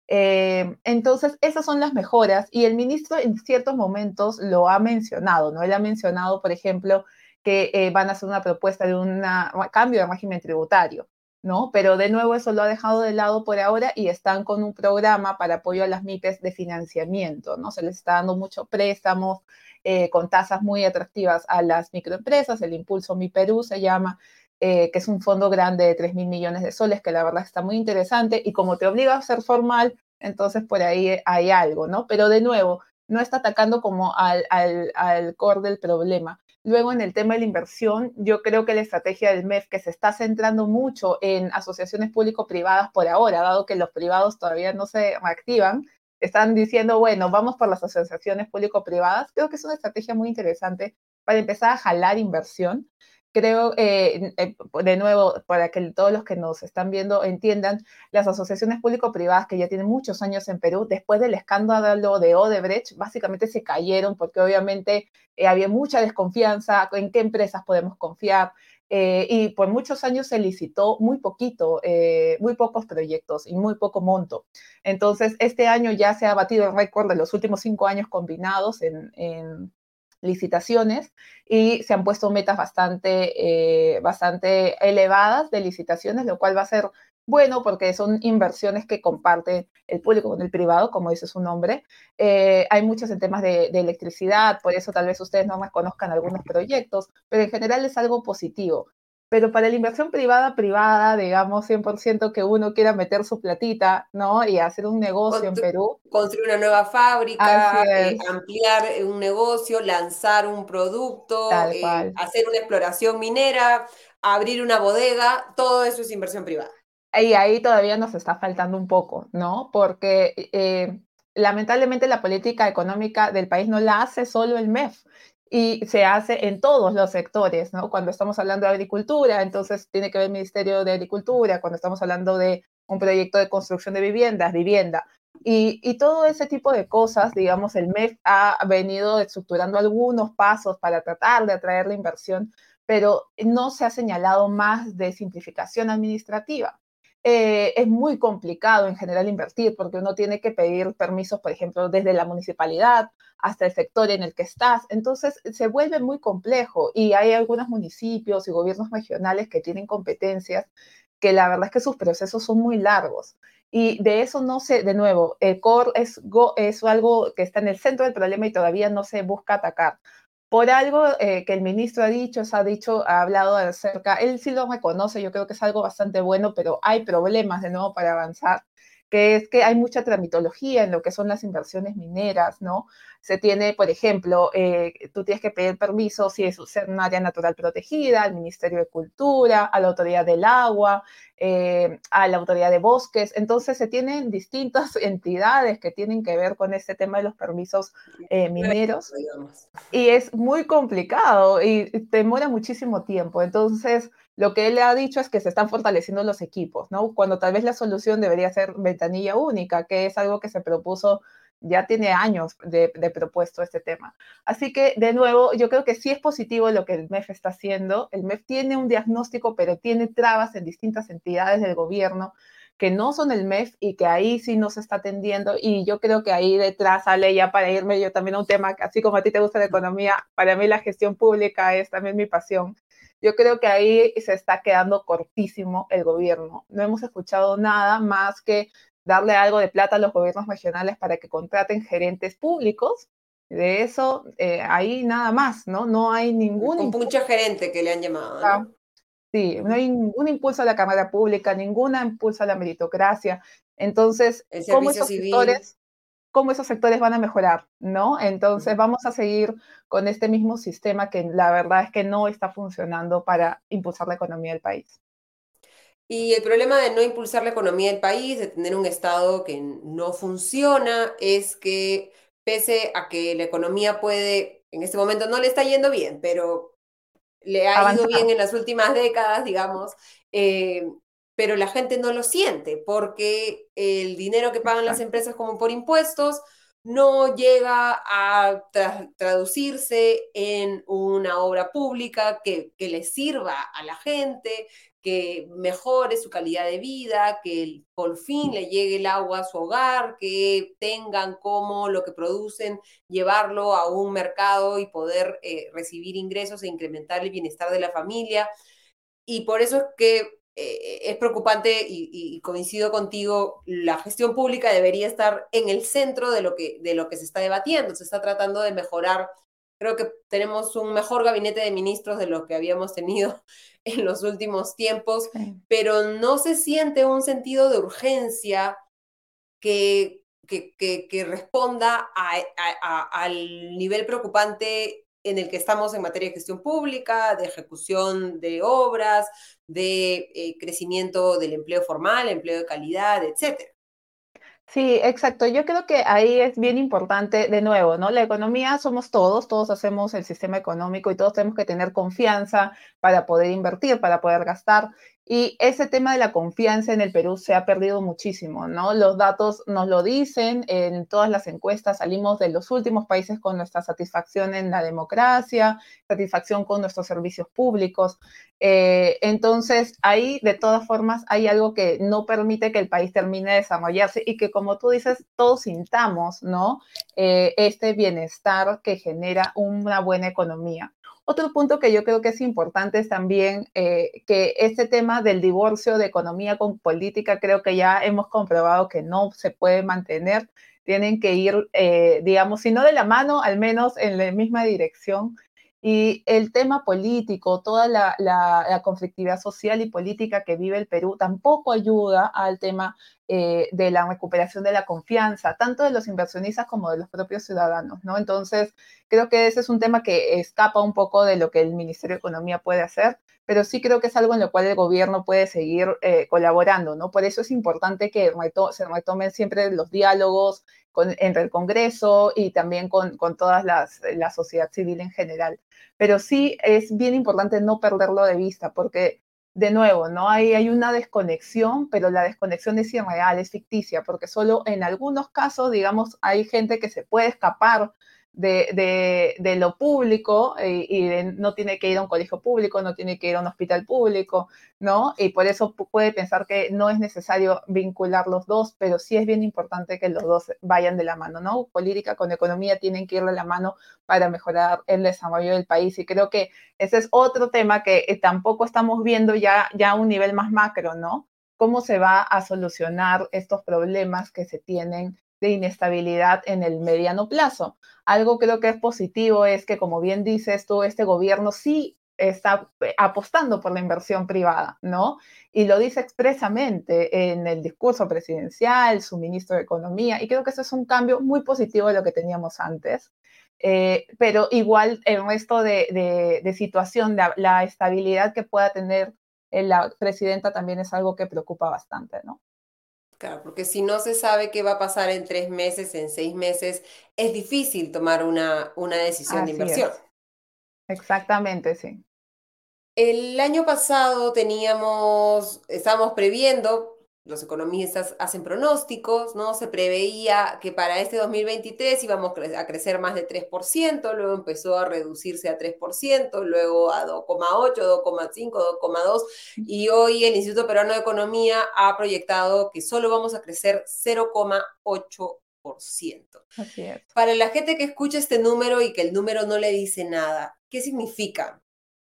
Eh, entonces, esas son las mejoras y el ministro en ciertos momentos lo ha mencionado, ¿no? Él ha mencionado, por ejemplo, que eh, van a hacer una propuesta de un cambio de régimen tributario, ¿no? Pero de nuevo eso lo ha dejado de lado por ahora y están con un programa para apoyo a las MIPES de financiamiento, ¿no? Se les está dando mucho préstamos, eh, con tasas muy atractivas a las microempresas, el Impulso Mi Perú se llama, eh, que es un fondo grande de 3 mil millones de soles, que la verdad está muy interesante y como te obliga a ser formal, entonces por ahí hay algo, ¿no? Pero de nuevo, no está atacando como al, al, al core del problema. Luego, en el tema de la inversión, yo creo que la estrategia del MEF, que se está centrando mucho en asociaciones público-privadas por ahora, dado que los privados todavía no se reactivan, están diciendo, bueno, vamos por las asociaciones público-privadas. Creo que es una estrategia muy interesante para empezar a jalar inversión. Creo, eh, eh, de nuevo, para que todos los que nos están viendo entiendan, las asociaciones público-privadas que ya tienen muchos años en Perú, después del escándalo de Odebrecht, básicamente se cayeron porque obviamente eh, había mucha desconfianza en qué empresas podemos confiar, eh, y por muchos años se licitó muy poquito, muy pocos proyectos y muy poco monto. Entonces, este año ya se ha batido el récord de los últimos cinco años combinados en licitaciones y se han puesto metas bastante, eh, bastante elevadas de licitaciones, lo cual va a ser bueno, porque son inversiones que comparte el público con el privado, como dice su nombre. Eh, hay muchos en temas de, electricidad, por eso tal vez ustedes no más conozcan algunos proyectos, pero en general es algo positivo. Pero para la inversión privada, privada, digamos 100% que uno quiera meter su platita, ¿no? Y hacer un negocio en Perú. Construir una nueva fábrica, eh, ampliar un negocio, lanzar un producto, eh, hacer una exploración minera, abrir una bodega, todo eso es inversión privada. Y ahí todavía nos está faltando un poco, ¿no? Porque eh, lamentablemente la política económica del país no la hace solo el MEF y se hace en todos los sectores, ¿no? Cuando estamos hablando de agricultura, entonces tiene que ver el Ministerio de Agricultura, cuando estamos hablando de un proyecto de construcción de viviendas, vivienda. Y, y, todo ese tipo de cosas, digamos, el MEF ha venido estructurando algunos pasos para tratar de atraer la inversión, pero no se ha señalado más de simplificación administrativa. Eh, es muy complicado en general invertir porque uno tiene que pedir permisos, por ejemplo, desde la municipalidad hasta el sector en el que estás. Entonces se vuelve muy complejo y hay algunos municipios y gobiernos regionales que tienen competencias que la verdad es que sus procesos son muy largos. Y de eso no se, de nuevo, el core es, es algo que está en el centro del problema y todavía no se busca atacar por algo eh, que el ministro ha dicho, se ha dicho, ha hablado acerca, él sí lo reconoce, yo creo que es algo bastante bueno, pero hay problemas de nuevo para avanzar, que es que hay mucha tramitología en lo que son las inversiones mineras, ¿no? Se tiene, por ejemplo, eh, tú tienes que pedir permiso si es un área natural protegida, al Ministerio de Cultura, a la Autoridad del Agua, eh, a la Autoridad de Bosques. Entonces se tienen distintas entidades que tienen que ver con este tema de los permisos eh, mineros. Y es muy complicado y demora muchísimo tiempo. Entonces, lo que él ha dicho es que se están fortaleciendo los equipos, ¿no? Cuando tal vez la solución debería ser ventanilla única, que es algo que se propuso ya tiene años de, propuesto este tema. Así que, de nuevo, yo creo que sí es positivo lo que el MEF está haciendo. El MEF tiene un diagnóstico, pero tiene trabas en distintas entidades del gobierno que no son el MEF y que ahí sí nos está atendiendo. Y yo creo que ahí detrás sale ya para irme yo también a un tema, así como a ti te gusta la economía, para mí la gestión pública es también mi pasión. Yo creo que ahí se está quedando cortísimo el gobierno. No hemos escuchado nada más que darle algo de plata a los gobiernos regionales para que contraten gerentes públicos. De eso, eh, ahí nada más, ¿no? No hay ningún... Un mucha gerente que le han llamado. ¿no? Sí, no hay ningún impulso a la Cámara Pública, ningún impulso a la meritocracia. Entonces, ¿cómo esos, sectores, ¿cómo esos sectores van a mejorar? ¿no? Entonces, vamos a seguir con este mismo sistema que la verdad es que no está funcionando para impulsar la economía del país. Y el problema de no impulsar la economía del país, de tener un Estado que no funciona, es que pese a que la economía puede, en este momento no le está yendo bien, pero le ha ido bien en las últimas décadas, digamos, eh, pero la gente no lo siente porque el dinero que pagan las empresas como por impuestos no llega a traducirse en una obra pública que, que le sirva a la gente, que mejore su calidad de vida, que por fin le llegue el agua a su hogar, que tengan como lo que producen llevarlo a un mercado y poder eh, recibir ingresos e incrementar el bienestar de la familia. Y por eso es que eh, es preocupante y, coincido contigo, la gestión pública debería estar en el centro de lo, que, de lo que se está debatiendo. Se está tratando de mejorar Creo que tenemos un mejor gabinete de ministros de lo que habíamos tenido en los últimos tiempos, pero no se siente un sentido de urgencia que, que, responda al nivel preocupante en el que estamos en materia de gestión pública, de ejecución de obras, de eh, crecimiento del empleo formal, empleo de calidad, etcétera. Sí, exacto. Yo creo que ahí es bien importante, de nuevo, ¿no? La economía somos todos, todos hacemos el sistema económico y todos tenemos que tener confianza para poder invertir, para poder gastar. Y ese tema de la confianza en el Perú se ha perdido muchísimo, ¿no? Los datos nos lo dicen, en todas las encuestas salimos de los últimos países con nuestra satisfacción en la democracia, satisfacción con nuestros servicios públicos. Eh, entonces, ahí de todas formas hay algo que no permite que el país termine de desarrollarse y que, como tú dices, todos sintamos, ¿no? Eh, este bienestar que genera una buena economía. Otro punto que yo creo que es importante es también eh, que este tema del divorcio de economía con política, creo que ya hemos comprobado que no se puede mantener. Tienen que ir, eh, digamos, si no de la mano, al menos en la misma dirección. Y el tema político, toda la, conflictividad social y política que vive el Perú tampoco ayuda al tema eh, de la recuperación de la confianza, tanto de los inversionistas como de los propios ciudadanos, ¿no? Entonces, creo que ese es un tema que escapa un poco de lo que el Ministerio de Economía puede hacer, pero sí creo que es algo en lo cual el gobierno puede seguir eh, colaborando, ¿no? Por eso es importante que se retomen siempre los diálogos entre el Congreso y también con, con toda la sociedad civil en general. Pero sí es bien importante no perderlo de vista, porque de nuevo, ¿no? Hay, hay una desconexión, pero la desconexión es irreal, es ficticia, porque solo en algunos casos, digamos, hay gente que se puede escapar de, de, lo público eh, y, no tiene que ir a un colegio público, no tiene que ir a un hospital público, ¿no? Y por eso puede pensar que no es necesario vincular los dos, pero sí es bien importante que los dos vayan de la mano, ¿no? Política con economía tienen que ir de la mano para mejorar el desarrollo del país y creo que ese es otro tema que eh, tampoco estamos viendo ya, ya a un nivel más macro, ¿no? cómo se va a solucionar estos problemas que se tienen de inestabilidad en el mediano plazo. Algo creo que es positivo es que, como bien dices tú, este gobierno sí está eh, apostando por la inversión privada, ¿no? Y lo dice expresamente en el discurso presidencial, su ministro de Economía, y creo que eso es un cambio muy positivo de lo que teníamos antes. Eh, pero igual el resto de, de, situación, la, la, estabilidad que pueda tener la presidenta también es algo que preocupa bastante, ¿no? Claro, porque si no se sabe qué va a pasar en tres meses, en seis meses, es difícil tomar una, una decisión de inversión. Exactamente, sí. El año pasado teníamos, estábamos previendo los economistas hacen pronósticos, ¿no? Se preveía que para este 2023 íbamos a crecer más de 3%, luego empezó a reducirse a 3%, luego a 2,8, 2,5, 2,2 y hoy el Instituto Peruano de Economía ha proyectado que solo vamos a crecer 0,8%. Así es. Para la gente que escucha este número y que el número no le dice nada, ¿qué significa?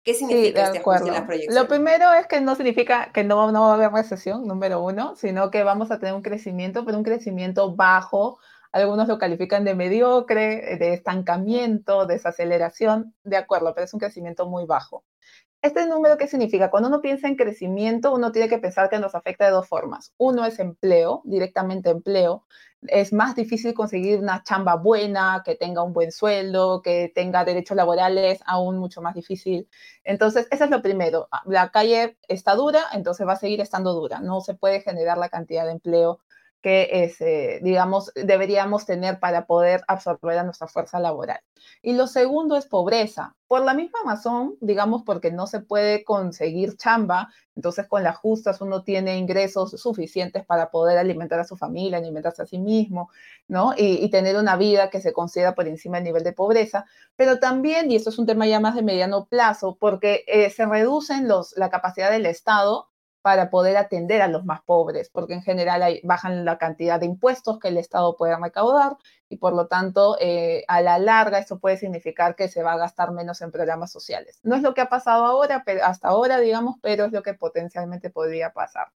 ¿Qué significa este ajuste en las proyecciones? Lo primero es que no significa que no, no va a haber recesión, número uno, sino que vamos a tener un crecimiento, pero un crecimiento bajo. Algunos lo califican de mediocre, de estancamiento, desaceleración, de acuerdo, pero es un crecimiento muy bajo. ¿Este número qué significa? Cuando uno piensa en crecimiento, uno tiene que pensar que nos afecta de dos formas. Uno es empleo, directamente empleo, es más difícil conseguir una chamba buena, que tenga un buen sueldo, que tenga derechos laborales, aún mucho más difícil. Entonces, eso es lo primero. La calle está dura, entonces va a seguir estando dura. No se puede generar la cantidad de empleo que es, eh, digamos, deberíamos tener para poder absorber a nuestra fuerza laboral. Y lo segundo es pobreza. Por la misma razón, digamos, porque no se puede conseguir chamba, entonces con las justas uno tiene ingresos suficientes para poder alimentar a su familia, alimentarse a sí mismo, ¿no? Y, tener una vida que se considera por encima del nivel de pobreza, pero también, y esto es un tema ya más de mediano plazo, porque eh, se reducen los, la capacidad del Estado para poder atender a los más pobres, porque en general bajan la cantidad de impuestos que el Estado puede recaudar y por lo tanto eh, a la larga eso puede significar que se va a gastar menos en programas sociales. No es lo que ha pasado ahora, pero hasta ahora, digamos, pero es lo que potencialmente podría pasar.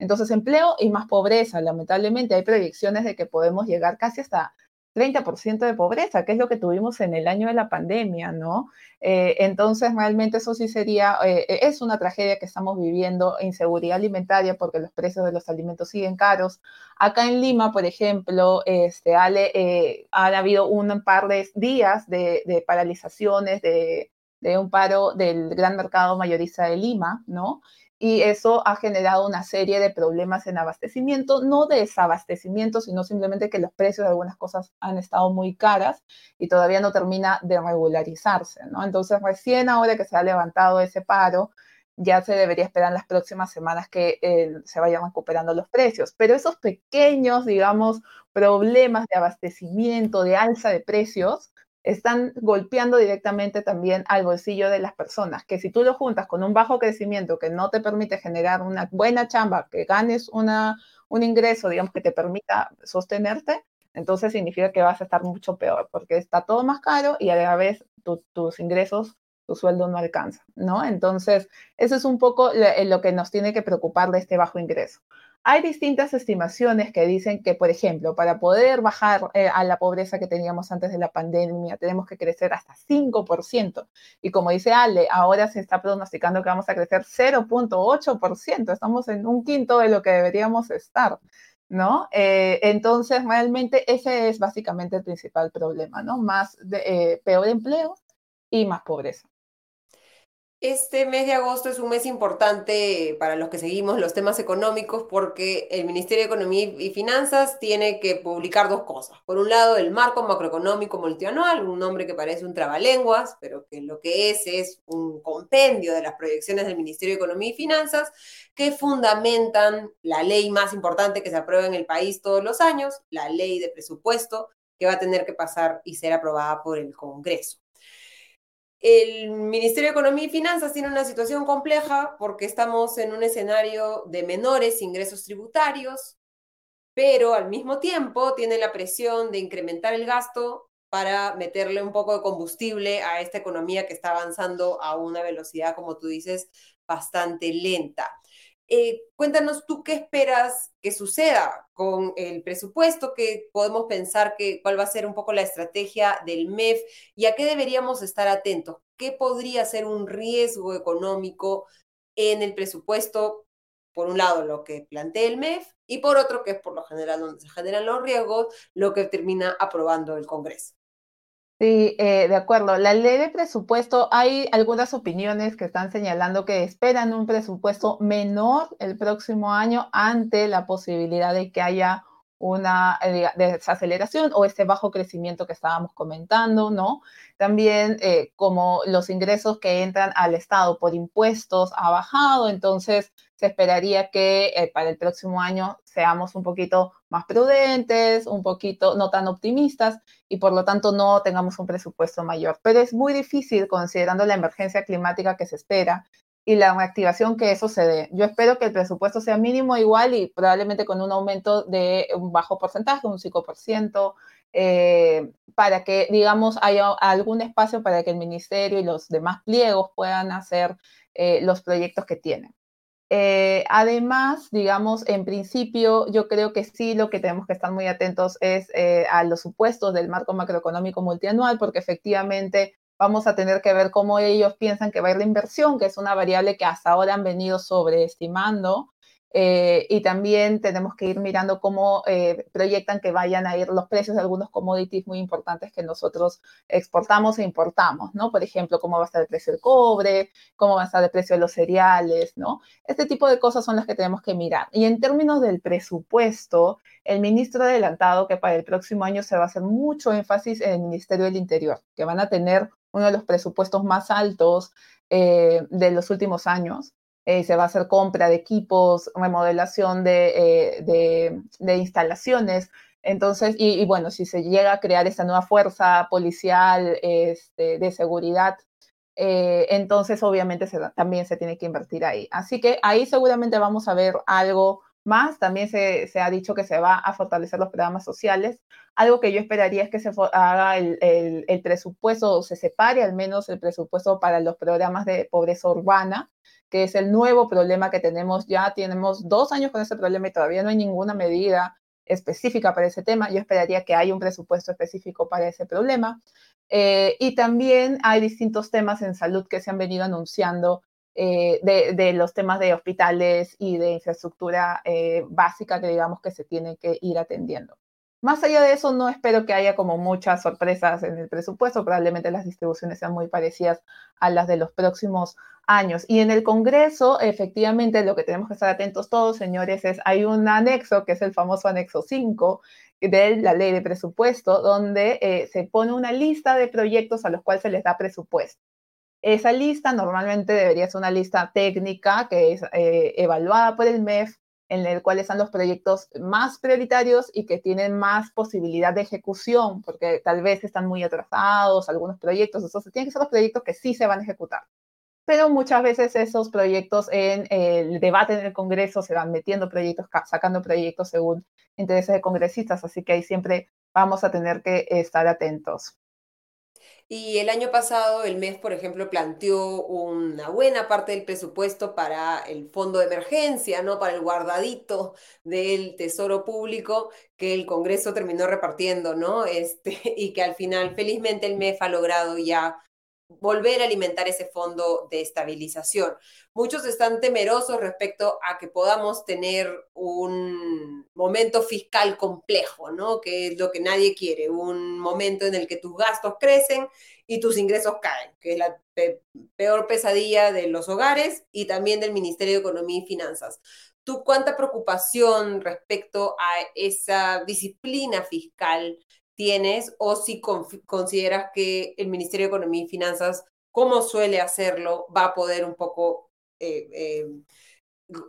Entonces, empleo y más pobreza, lamentablemente hay proyecciones de que podemos llegar casi hasta 30% de pobreza, que es lo que tuvimos en el año de la pandemia, ¿no? Eh, entonces, realmente eso sí sería, eh, es una tragedia que estamos viviendo, inseguridad alimentaria, porque los precios de los alimentos siguen caros. Acá en Lima, por ejemplo, este, Ale, eh, ha habido un par de días de, de paralizaciones, de, de un paro del gran mercado mayorista de Lima, ¿no? Y eso ha generado una serie de problemas en abastecimiento, no de desabastecimiento, sino simplemente que los precios de algunas cosas han estado muy caras y todavía no termina de regularizarse, ¿no? Entonces, recién ahora que se ha levantado ese paro, ya se debería esperar en las próximas semanas que eh, se vayan recuperando los precios. Pero esos pequeños, digamos, problemas de abastecimiento, de alza de precios, están golpeando directamente también al bolsillo de las personas, que si tú lo juntas con un bajo crecimiento que no te permite generar una buena chamba, que ganes una, un ingreso, digamos, que te permita sostenerte, entonces significa que vas a estar mucho peor, porque está todo más caro y a la vez tus ingresos, tu sueldo no alcanza, ¿no? Entonces, eso es un poco lo que nos tiene que preocupar de este bajo ingreso. Hay distintas estimaciones que dicen que, por ejemplo, para poder bajar eh, a la pobreza que teníamos antes de la pandemia, tenemos que crecer hasta 5%. Y como dice Ale, ahora se está pronosticando que vamos a crecer 0.8%. Estamos en un quinto de lo que deberíamos estar. ¿no? Eh, entonces, realmente ese es básicamente el principal problema, ¿no? Más de, eh, peor empleo y más pobreza. Este mes de agosto es un mes importante para los que seguimos los temas económicos porque el Ministerio de Economía y Finanzas tiene que publicar dos cosas. Por un lado, el marco macroeconómico multianual, un nombre que parece un trabalenguas, pero que lo que es es un compendio de las proyecciones del Ministerio de Economía y Finanzas que fundamentan la ley más importante que se aprueba en el país todos los años, la ley de presupuesto que va a tener que pasar y ser aprobada por el Congreso. El Ministerio de Economía y Finanzas tiene una situación compleja porque estamos en un escenario de menores ingresos tributarios, pero al mismo tiempo tiene la presión de incrementar el gasto para meterle un poco de combustible a esta economía que está avanzando a una velocidad, como tú dices, bastante lenta. Eh, cuéntanos tú qué esperas que suceda con el presupuesto, que podemos pensar que cuál va a ser un poco la estrategia del MEF y a qué deberíamos estar atentos. ¿Qué podría ser un riesgo económico en el presupuesto? Por un lado, lo que plantea el MEF y por otro, que es por lo general donde se generan los riesgos, lo que termina aprobando el Congreso. Sí, eh, de acuerdo. La ley de presupuesto, hay algunas opiniones que están señalando que esperan un presupuesto menor el próximo año ante la posibilidad de que haya una eh, desaceleración o este bajo crecimiento que estábamos comentando, ¿no? También eh, como los ingresos que entran al Estado por impuestos ha bajado, entonces se esperaría que eh, para el próximo año seamos un poquito más prudentes, un poquito no tan optimistas y por lo tanto no tengamos un presupuesto mayor. Pero es muy difícil considerando la emergencia climática que se espera y la reactivación que eso se dé. Yo espero que el presupuesto sea mínimo igual y probablemente con un aumento de un bajo porcentaje, un 5%, eh, para que, digamos, haya algún espacio para que el ministerio y los demás pliegos puedan hacer eh, los proyectos que tienen. Eh, además, digamos, en principio, yo creo que sí lo que tenemos que estar muy atentos es a los supuestos del marco macroeconómico multianual, porque efectivamente vamos a tener que ver cómo ellos piensan que va a ir la inversión, que es una variable que hasta ahora han venido sobreestimando. Eh, y también tenemos que ir mirando cómo eh, proyectan que vayan a ir los precios de algunos commodities muy importantes que nosotros exportamos e importamos, ¿no? Por ejemplo, cómo va a estar el precio del cobre, cómo va a estar el precio de los cereales, ¿no? Este tipo de cosas son las que tenemos que mirar. Y en términos del presupuesto, el ministro ha adelantado que para el próximo año se va a hacer mucho énfasis en el Ministerio del Interior, que van a tener uno de los presupuestos más altos eh, de los últimos años. Eh, se va a hacer compra de equipos, remodelación de, eh, instalaciones. Entonces, y, bueno, si se llega a crear esta nueva fuerza policial este, de seguridad, entonces obviamente también se tiene que invertir ahí. Así que ahí seguramente vamos a ver algo más. También se, ha dicho que se va a fortalecer los programas sociales. Algo que yo esperaría es que se haga el, el, presupuesto, se separe al menos el presupuesto para los programas de pobreza urbana, que es el nuevo problema que tenemos. Ya tenemos dos años con ese problema y todavía no hay ninguna medida específica para ese tema. Yo esperaría que haya un presupuesto específico para ese problema. Eh, y también hay distintos temas en salud que se han venido anunciando eh, de, los temas de hospitales y de infraestructura eh, básica que digamos que se tiene que ir atendiendo. Más allá de eso, no espero que haya como muchas sorpresas en el presupuesto, probablemente las distribuciones sean muy parecidas a las de los próximos años. Y en el Congreso, efectivamente, lo que tenemos que estar atentos todos, señores, es hay un anexo, que es el famoso anexo 5 de la ley de presupuesto, donde eh, se pone una lista de proyectos a los cuales se les da presupuesto. Esa lista normalmente debería ser una lista técnica que es eh, evaluada por el MEF, en el cual están los proyectos más prioritarios y que tienen más posibilidad de ejecución, porque tal vez están muy atrasados algunos proyectos, entonces tienen que ser los proyectos que sí se van a ejecutar. Pero muchas veces esos proyectos en el debate en el Congreso se van metiendo proyectos, sacando proyectos según intereses de congresistas, así que ahí siempre vamos a tener que estar atentos. Y el año pasado el MES, por ejemplo, planteó una buena parte del presupuesto para el fondo de emergencia, ¿no? Para el guardadito del Tesoro Público que el Congreso terminó repartiendo, ¿no? Este, y que al final, felizmente, el MEF ha logrado ya volver a alimentar ese fondo de estabilización. Muchos están temerosos respecto a que podamos tener un momento fiscal complejo, ¿no? Que es lo que nadie quiere, un momento en el que tus gastos crecen y tus ingresos caen, que es la peor pesadilla de los hogares y también del Ministerio de Economía y Finanzas. ¿Tú cuánta preocupación respecto a esa disciplina fiscal tienes o si consideras que el Ministerio de Economía y Finanzas, como suele hacerlo, va a poder un poco eh, em,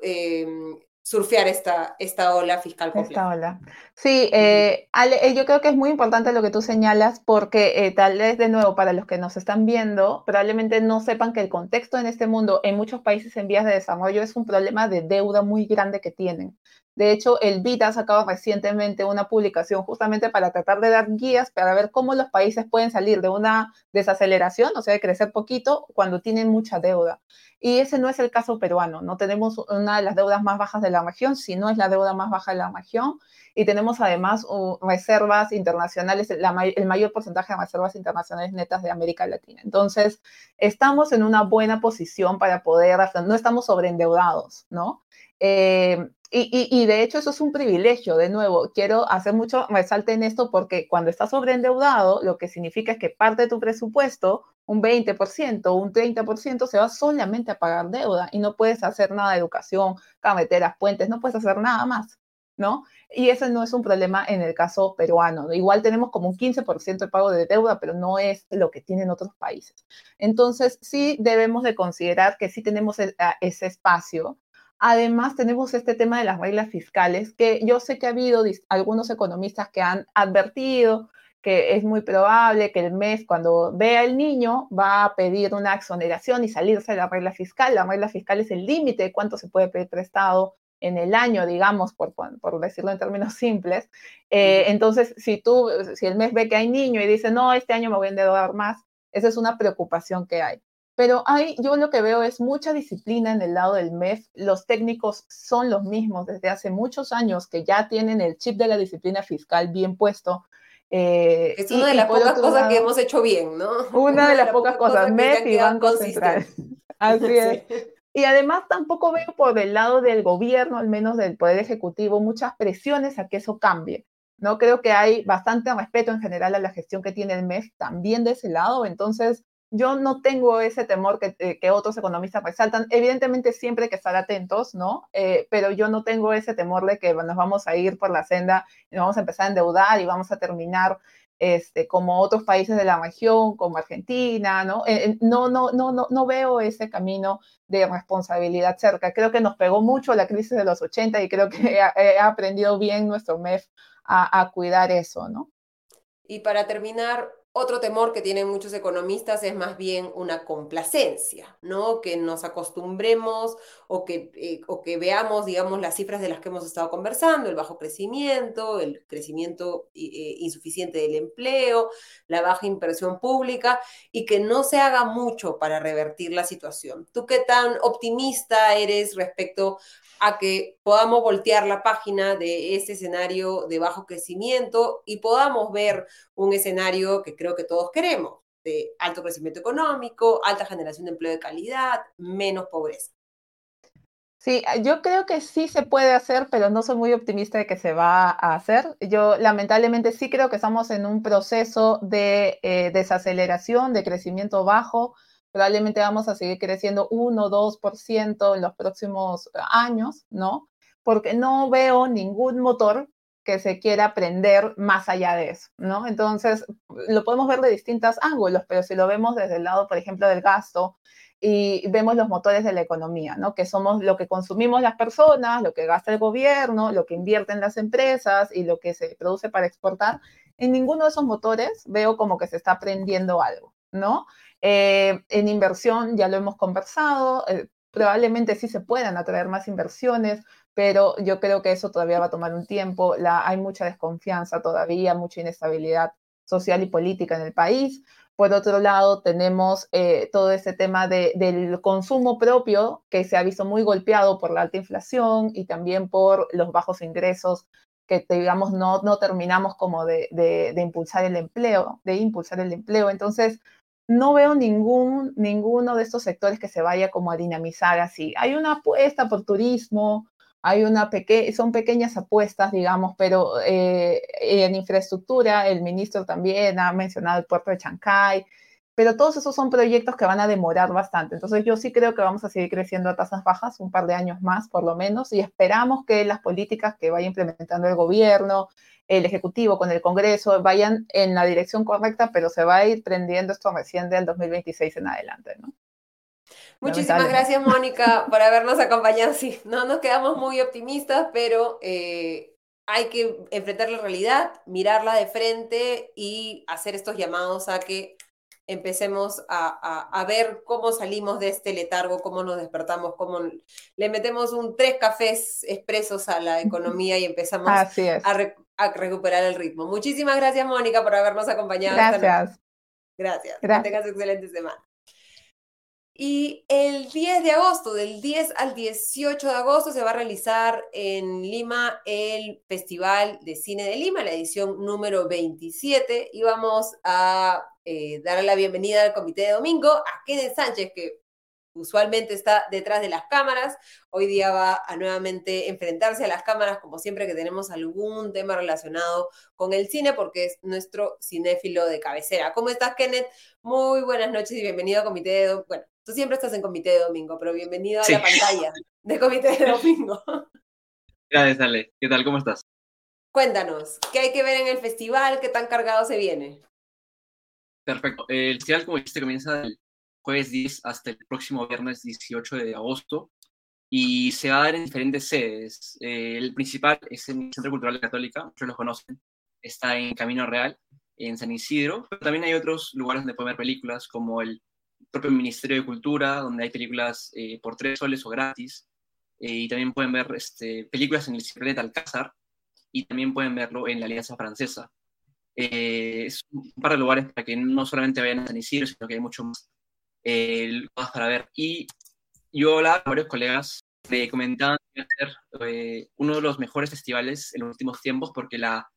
em, surfear esta, esta ola fiscal compleja. Esta ola. Sí, eh, Ale, yo creo que es muy importante lo que tú señalas porque eh, tal vez de nuevo para los que nos están viendo, probablemente no sepan que el contexto en este mundo en muchos países en vías de desarrollo es un problema de deuda muy grande que tienen. De hecho, el BID ha sacado recientemente una publicación justamente para tratar de dar guías para ver cómo los países pueden salir de una desaceleración, o sea, de crecer poquito, cuando tienen mucha deuda. Y ese no es el caso peruano. No tenemos una de las deudas más bajas de la región, si no es la deuda más baja de la región. Y tenemos además reservas internacionales, el mayor porcentaje de reservas internacionales netas de América Latina. Entonces, estamos en una buena posición para poder, no estamos sobreendeudados, ¿no? Eh, y, de hecho eso es un privilegio, de nuevo, quiero hacer mucho resalte en esto porque cuando estás sobreendeudado, lo que significa es que parte de tu presupuesto, un 20%, un 30%, se va solamente a pagar deuda y no puedes hacer nada de educación, carreteras, puentes, no puedes hacer nada más, ¿no? Y ese no es un problema en el caso peruano. Igual tenemos como un 15% de pago de deuda, pero no es lo que tienen otros países. Entonces, sí debemos de considerar que sí tenemos ese espacio Además, tenemos este tema de las reglas fiscales, que yo sé que ha habido algunos economistas que han advertido que es muy probable que el mes, cuando vea el niño, va a pedir una exoneración y salirse de la regla fiscal. La regla fiscal es el límite de cuánto se puede pedir prestado en el año, digamos, por, por decirlo en términos simples. Eh, entonces, si tú, si el mes ve que hay niño y dice, no, este año me voy a endeudar más, esa es una preocupación que hay. Pero hay, yo lo que veo es mucha disciplina en el lado del MEF. Los técnicos son los mismos desde hace muchos años que ya tienen el chip de la disciplina fiscal bien puesto. Eh, es una de las pocas cosas que hemos hecho bien, ¿no? Una, de, las, pocas, cosas, MEF y Banco Central. Así es. Y además tampoco veo por el lado del gobierno, al menos del Poder Ejecutivo, muchas presiones a que eso cambie. No creo que hay bastante respeto en general a la gestión que tiene el MEF también de ese lado. Entonces, yo no tengo ese temor que, eh, que, otros economistas resaltan. Evidentemente siempre hay que estar atentos, ¿no? Eh, pero yo no tengo ese temor de que nos vamos a ir por la senda y nos vamos a empezar a endeudar y vamos a terminar este, como otros países de la región, como Argentina, ¿no? Eh, no, no, no, no, no veo ese camino de responsabilidad cerca. Creo que nos pegó mucho la crisis de los 80 y creo que ha, aprendido bien nuestro MEF a cuidar eso, ¿no? Y para terminar, otro temor que tienen muchos economistas es más bien una complacencia, ¿no? Que nos acostumbremos o que, eh, o que veamos, digamos, las cifras de las que hemos estado conversando, el bajo crecimiento, el crecimiento eh, insuficiente del empleo, la baja inversión pública y que no se haga mucho para revertir la situación. ¿Tú qué tan optimista eres respecto a que podamos voltear la página de ese escenario de bajo crecimiento y podamos ver un escenario que creo que todos queremos, de alto crecimiento económico, alta generación de empleo de calidad, menos pobreza. Sí, yo creo que sí se puede hacer, pero no soy muy optimista de que se va a hacer. Yo lamentablemente sí creo que estamos en un proceso de eh, desaceleración, de crecimiento bajo probablemente vamos a seguir creciendo 1 o 2% en los próximos años, ¿no? Porque no veo ningún motor que se quiera prender más allá de eso, ¿no? Entonces, lo podemos ver de distintos ángulos, pero si lo vemos desde el lado, por ejemplo, del gasto y vemos los motores de la economía, ¿no? Que somos lo que consumimos las personas, lo que gasta el gobierno, lo que invierten las empresas y lo que se produce para exportar. En ninguno de esos motores veo como que se está prendiendo algo, ¿no? Eh, en inversión ya lo hemos conversado, eh, probablemente sí se puedan atraer más inversiones, pero yo creo que eso todavía va a tomar un tiempo. Hay mucha desconfianza todavía, mucha inestabilidad social y política en el país. Por otro lado, tenemos eh, todo ese tema del consumo propio que se ha visto muy golpeado por la alta inflación y también por los bajos ingresos que digamos no, terminamos como de, de impulsar el empleo, de impulsar el empleo. Entonces, no veo ningún, ninguno de estos sectores que se vaya como a dinamizar así. Hay una apuesta por turismo, hay una peque son pequeñas apuestas, digamos, pero eh, en infraestructura el ministro también ha mencionado el puerto de Chancay, pero todos esos son proyectos que van a demorar bastante. Entonces yo sí creo que vamos a seguir creciendo a tasas bajas un par de años más, por lo menos, y esperamos que las políticas que vaya implementando el gobierno, el Ejecutivo con el Congreso vayan en la dirección correcta, pero se va a ir prendiendo esto recién del 2026 en adelante, ¿no? Muchísimas gracias, Mónica, por habernos acompañado. Sí, no nos quedamos muy optimistas, pero eh, hay que enfrentar la realidad, mirarla de frente y hacer estos llamados a que empecemos a, ver cómo salimos de este letargo, cómo nos despertamos, cómo le metemos un tres cafés expresos a la economía y empezamos a, recuperar el ritmo. Muchísimas gracias, Mónica, por habernos acompañado. Gracias. Gracias. gracias. Que tengas excelente semana. Y el 10 de agosto, del 10 al 18 de agosto, se va a realizar en Lima el Festival de Cine de Lima, la edición número 27. Y vamos a eh, darle la bienvenida al comité de domingo a Kenneth Sánchez, que usualmente está detrás de las cámaras. Hoy día va a nuevamente enfrentarse a las cámaras, como siempre que tenemos algún tema relacionado con el cine, porque es nuestro cinéfilo de cabecera. ¿Cómo estás, Kenneth? Muy buenas noches y bienvenido al comité de... Bueno, Tú siempre estás en Comité de Domingo, pero bienvenido a la pantalla de Comité de Domingo. Gracias, Ale. ¿Qué tal? ¿Cómo estás? Cuéntanos, ¿qué hay que ver en el festival? ¿Qué tan cargado se viene? Perfecto. El festival, como dijiste, comienza del jueves 10 hasta el próximo viernes 18 de agosto y se va a dar en diferentes sedes. El principal es en el Centro Cultural Católica, muchos lo conocen. Está en Camino Real, en San Isidro, pero también hay otros lugares donde pueden ver películas como el propio Ministerio de Cultura, donde hay películas eh, por tres soles o gratis. Eh, y también pueden ver este, películas en el Cineplanet Alcázar y también pueden verlo en la Alianza Francesa. Eh, es un par de lugares para que no solamente vayan a San Isidro, sino que hay mucho más cosas para ver. Y yo hablaba con varios colegas me comentaban que ser uno de los mejores festivales en los últimos tiempos porque la,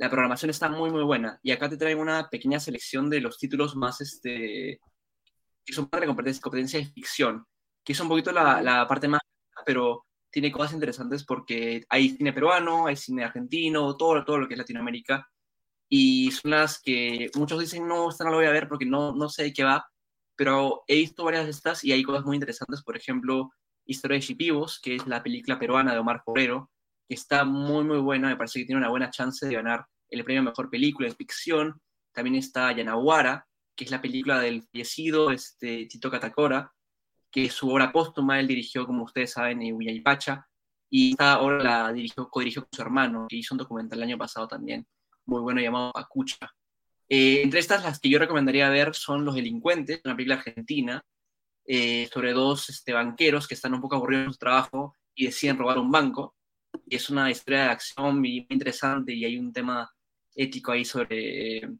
la programación está muy, muy buena. Y acá te traigo una pequeña selección de los títulos más este, que son parte de competencia, competencia de ficción, que es un poquito la, la parte más, pero tiene cosas interesantes porque hay cine peruano, hay cine argentino, todo, todo lo que es Latinoamérica, y son las que muchos dicen, no, esta no lo voy a ver porque no, no sé de qué va, pero he visto varias de estas y hay cosas muy interesantes, por ejemplo, Historia de Chipivos, que es la película peruana de Omar Forero, está muy, muy buena, me parece que tiene una buena chance de ganar el premio Mejor Película de Ficción. También está Yanaguara, que es la película del fallecido este, Tito Catacora, que es su obra póstuma, él dirigió, como ustedes saben, en Pacha, y esta obra la dirigió, codirigió con su hermano, que hizo un documental el año pasado también, muy bueno, llamado Pacucha. Eh, entre estas, las que yo recomendaría ver son Los Delincuentes, una película argentina, eh, sobre dos este, banqueros que están un poco aburridos en su trabajo y deciden robar un banco. Y es una historia de acción muy, interesante y hay un tema ético ahí sobre eh,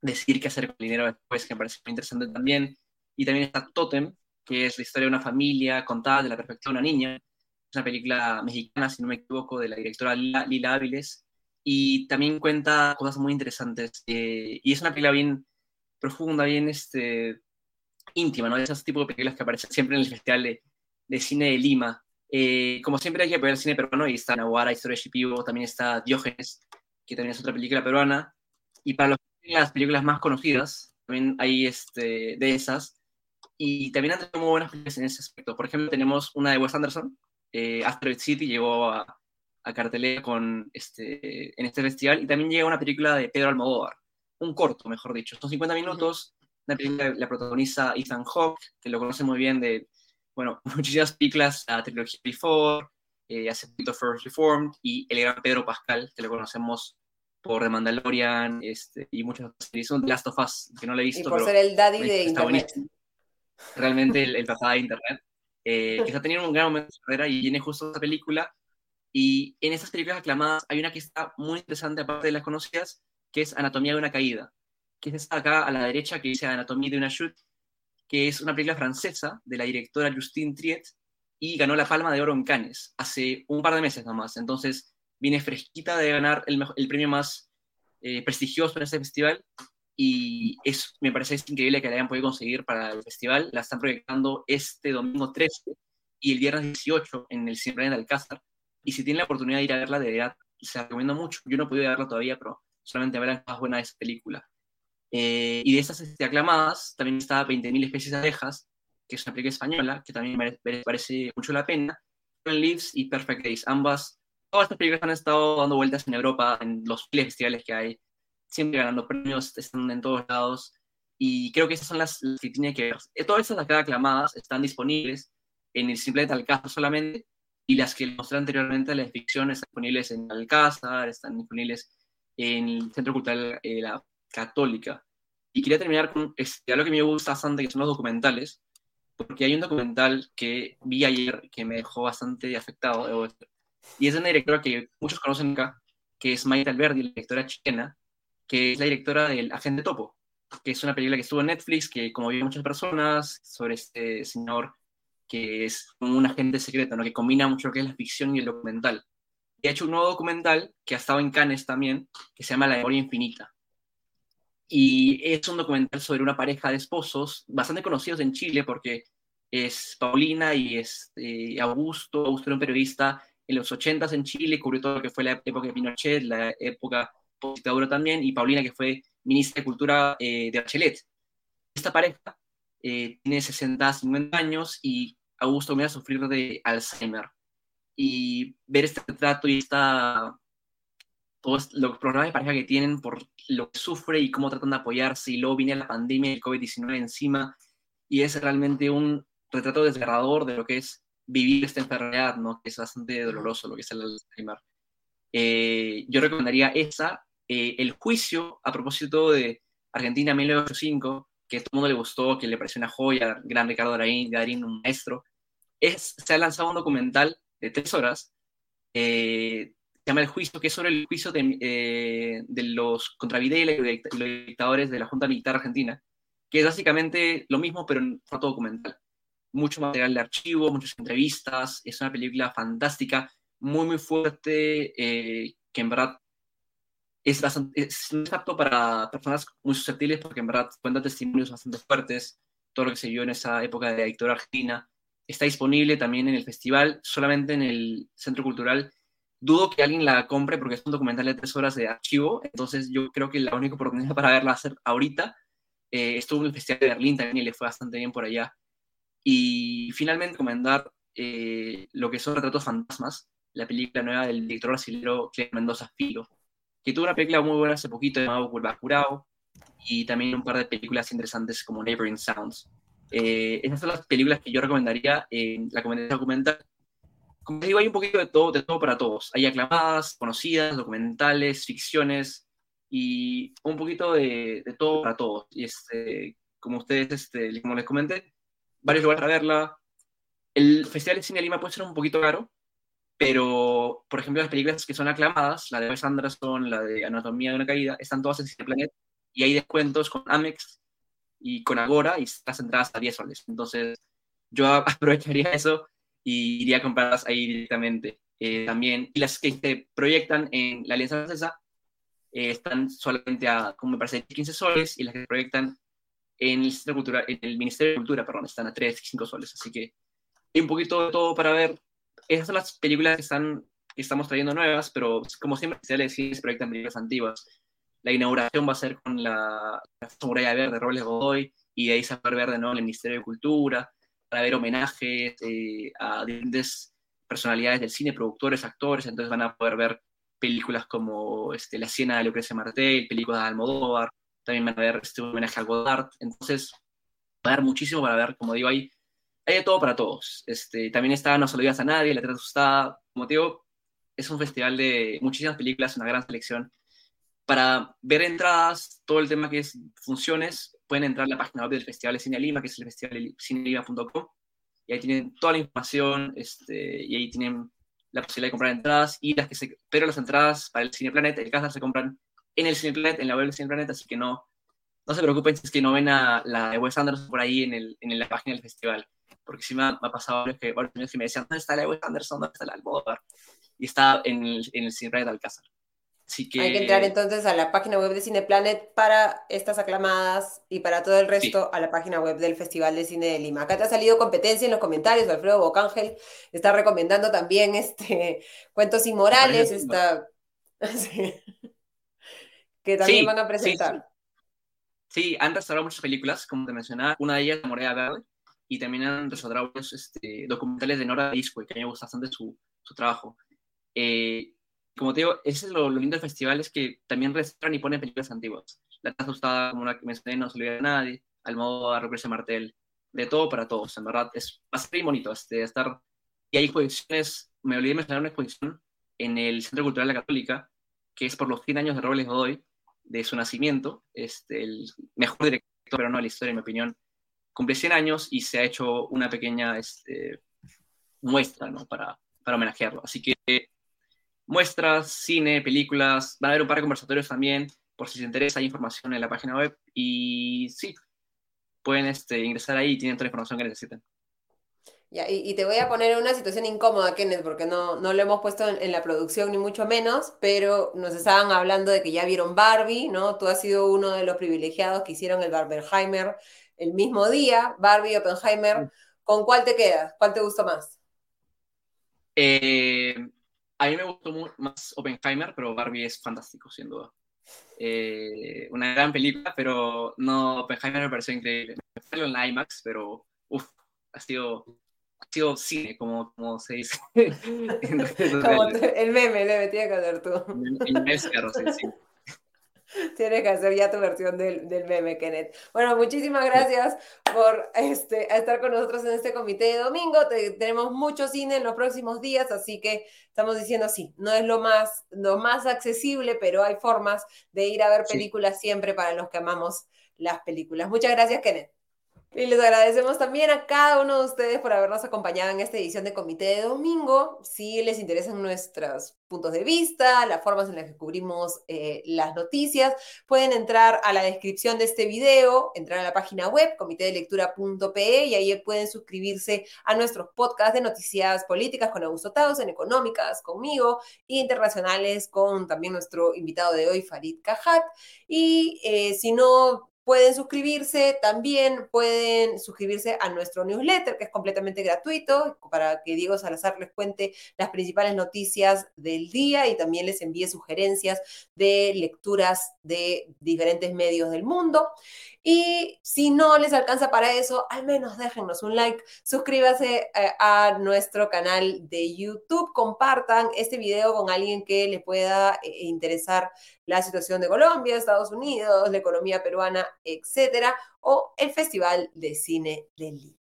decidir qué hacer con el dinero después, que me parece muy interesante también. Y también está Totem, que es la historia de una familia contada de la perspectiva de una niña. Es una película mexicana, si no me equivoco, de la directora Lila, Áviles. Y también cuenta cosas muy interesantes. Eh, y es una película bien profunda, bien este, íntima, ¿no? Esos tipos de películas que aparecen siempre en el Festival de, Cine de Lima. Eh, como siempre hay que ver el cine peruano y está Nahuara, Historia de Shipibo, también está Diógenes, que también es otra película peruana. Y para los las películas más conocidas, también hay este, de esas, y también han tenido muy buenas películas en ese aspecto. Por ejemplo, tenemos una de Wes Anderson, eh, Asteroid City llegó a, a cartelera con este, en este festival, y también llega una película de Pedro Almodóvar, un corto, mejor dicho, son 50 minutos, una película la protagoniza Ethan Hawke, que lo conoce muy bien de, bueno, muchísimas películas, la trilogía Before, eh, hace poquito First Reformed, y el gran Pedro Pascal, que lo conocemos por The Mandalorian este, y muchas otras series. Son The Last of Us, que no le he visto. Y por ser el daddy de Internet. Realmente el, el, papá de Internet. Eh, que está teniendo un gran momento de su carrera y viene justo esta película. Y en estas películas aclamadas hay una que está muy interesante, aparte de las conocidas, que es Anatomía de una caída. Que es esta acá a la derecha que dice Anatomía de una chute, que es una película francesa de la directora Justine Triet y ganó la Palma de Oro en Cannes hace un par de meses nomás. Entonces, viene fresquita de ganar el, el premio más eh, prestigioso en este festival y es, me parece increíble que la hayan podido conseguir para el festival. La están proyectando este domingo 13 y el viernes 18 en el Cine de Alcázar. Y si tienen la oportunidad de ir a verla, de verdad, se recomiendo mucho. Yo no he verla todavía, pero solamente verán más buena esa película. Eh, y de estas este, aclamadas, también está 20.000 especies de abejas, que es una película española, que también me parece mucho la pena. Leaves y Perfect Days, ambas todas estas películas han estado dando vueltas en Europa, en los festivales que hay, siempre ganando premios, están en todos lados. y creo que esas son las, que tiene que ver. Eh, todas estas acá aclamadas están disponibles en el Simple Alcázar solamente, y las que mostré anteriormente, las ficciones, están disponibles en Alcázar, están disponibles en el Centro Cultural eh, la Católica. Y quería terminar con este, algo que me gusta bastante, que son los documentales, porque hay un documental que vi ayer que me dejó bastante afectado, y es de una directora que muchos conocen acá, que es Maite Alberdi, la directora chilena, que es la directora del Agente Topo que es una película que estuvo en Netflix, que como vieron muchas personas, sobre este señor que es un agente secreto, ¿no? que combina mucho lo que es la ficción y el documental. Y ha hecho un nuevo documental que ha estado en Cannes también, que se llama La memoria infinita. Y es un documental sobre una pareja de esposos bastante conocidos en Chile porque es Paulina y es eh, Augusto. Augusto era un periodista en los 80s en Chile, cubrió todo lo que fue la época de Pinochet, la época post-dictadura también, y Paulina que fue ministra de Cultura eh, de Bachelet. Esta pareja eh, tiene 60, 50 años y Augusto comienza a sufrir de Alzheimer. Y ver este retrato y esta, todos los problemas de pareja que tienen por lo que sufre y cómo tratan de apoyarse, y luego viene la pandemia del COVID-19 encima, y es realmente un retrato desgarrador de lo que es vivir esta enfermedad, ¿no? que es bastante doloroso lo que es el Alzheimer. Eh, yo recomendaría esa eh, el juicio a propósito de Argentina 1985, que a todo el mundo le gustó, que le pareció una joya, gran Ricardo Darín, un maestro, es, se ha lanzado un documental de tres horas, eh, llama El Juicio, que es sobre el juicio de, eh, de los contra Videla y los dictadores de la Junta Militar Argentina, que es básicamente lo mismo, pero en formato documental. Mucho material de archivo, muchas entrevistas, es una película fantástica, muy, muy fuerte, que en verdad es, bastante, apto para personas muy susceptibles porque en verdad cuenta testimonios bastante fuertes, todo lo que se vio en esa época de la dictadura argentina. Está disponible también en el festival, solamente en el Centro Cultural. Dudo que alguien la compre porque es un documental de tres horas de archivo, entonces yo creo que la única oportunidad para verla va a ser ahorita. Eh, estuvo en el Festival de Berlín también y le fue bastante bien por allá. Y finalmente recomendar eh, lo que son Retratos Fantasmas, la película nueva del director brasileño Clemente Mendoza Filo que tuvo una película muy buena hace poquito llamada Curao, y también un par de películas interesantes como Neighboring Sounds. Eh, esas son las películas que yo recomendaría en la comedia documental. Como digo, hay un poquito de todo, de todo para todos. Hay aclamadas, conocidas, documentales, ficciones y un poquito de, de todo para todos. Y este, como ustedes, este, como les comenté, varios lugares para verla. El Festival de Cine de Lima puede ser un poquito caro, pero, por ejemplo, las películas que son aclamadas, la de Wes Anderson, la de Anatomía de una caída, están todas en Cineplanet y hay descuentos con Amex y con Agora y las entradas a 10 soles. Entonces, yo aprovecharía eso y iría a comprarlas ahí directamente. Eh, también, y las que se proyectan en la Alianza Francesa eh, están solamente a, como me parece, 15 soles y las que proyectan en el, en el Ministerio de Cultura, perdón, están a 3, 5 soles. Así que hay un poquito de todo para ver esas son las películas que, están, que estamos trayendo nuevas, pero como siempre se decir, se proyectan películas antiguas. La inauguración va a ser con la, la Verde de Robles Godoy, y de ahí se va a ver de nuevo el Ministerio de Cultura, para ver homenajes eh, a diferentes personalidades del cine, productores, actores, entonces van a poder ver películas como este, La Siena de Lucrecia Martel, películas de Almodóvar, también van a ver este, homenaje a Godard, entonces va a haber muchísimo para ver, como digo, hay hay de todo para todos. Este, también está No se lo digas a nadie, La Tierra Asustada. Como te digo, es un festival de muchísimas películas, una gran selección. Para ver entradas, todo el tema que es funciones, pueden entrar a la página web del Festival de Cine Lima, que es el festivalcinelima.com, y ahí tienen toda la información, este, y ahí tienen la posibilidad de comprar entradas, y las que se, pero las entradas para el Cineplanet, el casa se compran en el Cineplanet, en la web del Cineplanet, así que no, no se preocupen si es que no ven a la de Wes Anderson por ahí en, el, en la página del festival porque sí me ha, pasado que, bueno, que me decían, ¿dónde está la Wes Anderson? ¿Dónde está la Almodóvar? Y está en el, en el Cine de Alcázar. Así que... Hay que entrar entonces a la página web de Cineplanet para estas aclamadas y para todo el resto a la página web del Festival de Cine de Lima. Acá te ha salido competencia en los comentarios, Alfredo Bocángel está recomendando también este Cuentos Inmorales, está... que también van a presentar. Sí, han restaurado muchas películas, como te mencionaba, una de ellas, La Morena Verde, y también han resaltado este, documentales de Nora Disco, que a mí me gusta bastante su, su trabajo. Eh, como te digo, ese es lo, lindo del festival, es que también restauran y ponen películas antiguas. La casa está, como una que mencioné, no se olvida a nadie, al modo de Lucrecia Martel, de todo para todos, en verdad. Es, muy bonito este, estar. Y hay exposiciones, me olvidé mencionar una exposición en el Centro Cultural de la Católica, que es por los 100 años de Robles Godoy, de su nacimiento, este, el mejor director, pero no de la historia, en mi opinión, cumple 100 años y se ha hecho una pequeña este, muestra ¿no? para, para homenajearlo. Así que muestras, cine, películas, van a haber un par de conversatorios también, por si les interesa, hay información en la página web y sí, pueden este, ingresar ahí y tienen toda la información que necesiten. Ya, y, te voy a poner en una situación incómoda, Kenneth, porque no, no lo hemos puesto en, la producción ni mucho menos, pero nos estaban hablando de que ya vieron Barbie, ¿no? Tú has sido uno de los privilegiados que hicieron el Barbenheimer el mismo día, Barbie Oppenheimer. ¿Con cuál te quedas? ¿Cuál te gustó más? Eh, a mí me gustó más Oppenheimer, pero Barbie es fantástico, sin duda. Eh, una gran película, pero no, Oppenheimer me pareció increíble. Me fue en IMAX, pero uff, ha sido ha sido cine, como, como se dice. como el meme, el meme, tienes que hacer tú. El, meme sí, sí. Tienes que hacer ya tu versión del, del, meme, Kenneth. Bueno, muchísimas gracias por este, estar con nosotros en este comité de domingo. tenemos mucho cine en los próximos días, así que estamos diciendo sí, no es lo más, lo más accesible, pero hay formas de ir a ver películas siempre para los que amamos las películas. Muchas gracias, Kenneth. Y les agradecemos también a cada uno de ustedes por habernos acompañado en esta edición de Comité de Domingo. Si les interesan nuestros puntos de vista, las formas en las que cubrimos eh, las noticias, pueden entrar a la descripción de este video, entrar a la página web comitedelectura.pe y ahí pueden suscribirse a nuestros podcasts de noticias políticas con Augusto en económicas conmigo, e internacionales con también nuestro invitado de hoy, Farid Cajat. Y eh, si no Pueden suscribirse, también pueden suscribirse a nuestro newsletter, que es completamente gratuito, para que Diego Salazar les cuente las principales noticias del día y también les envíe sugerencias de lecturas de diferentes medios del mundo. Y si no les alcanza para eso, al menos déjennos un like, suscríbase eh, a nuestro canal de YouTube, compartan este video con alguien que le pueda eh, interesar la situación de Colombia, Estados Unidos, la economía peruana, etcétera, o el Festival de Cine de Lima.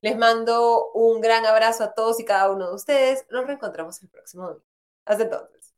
Les mando un gran abrazo a todos y cada uno de ustedes. Nos reencontramos el próximo domingo. Hasta entonces.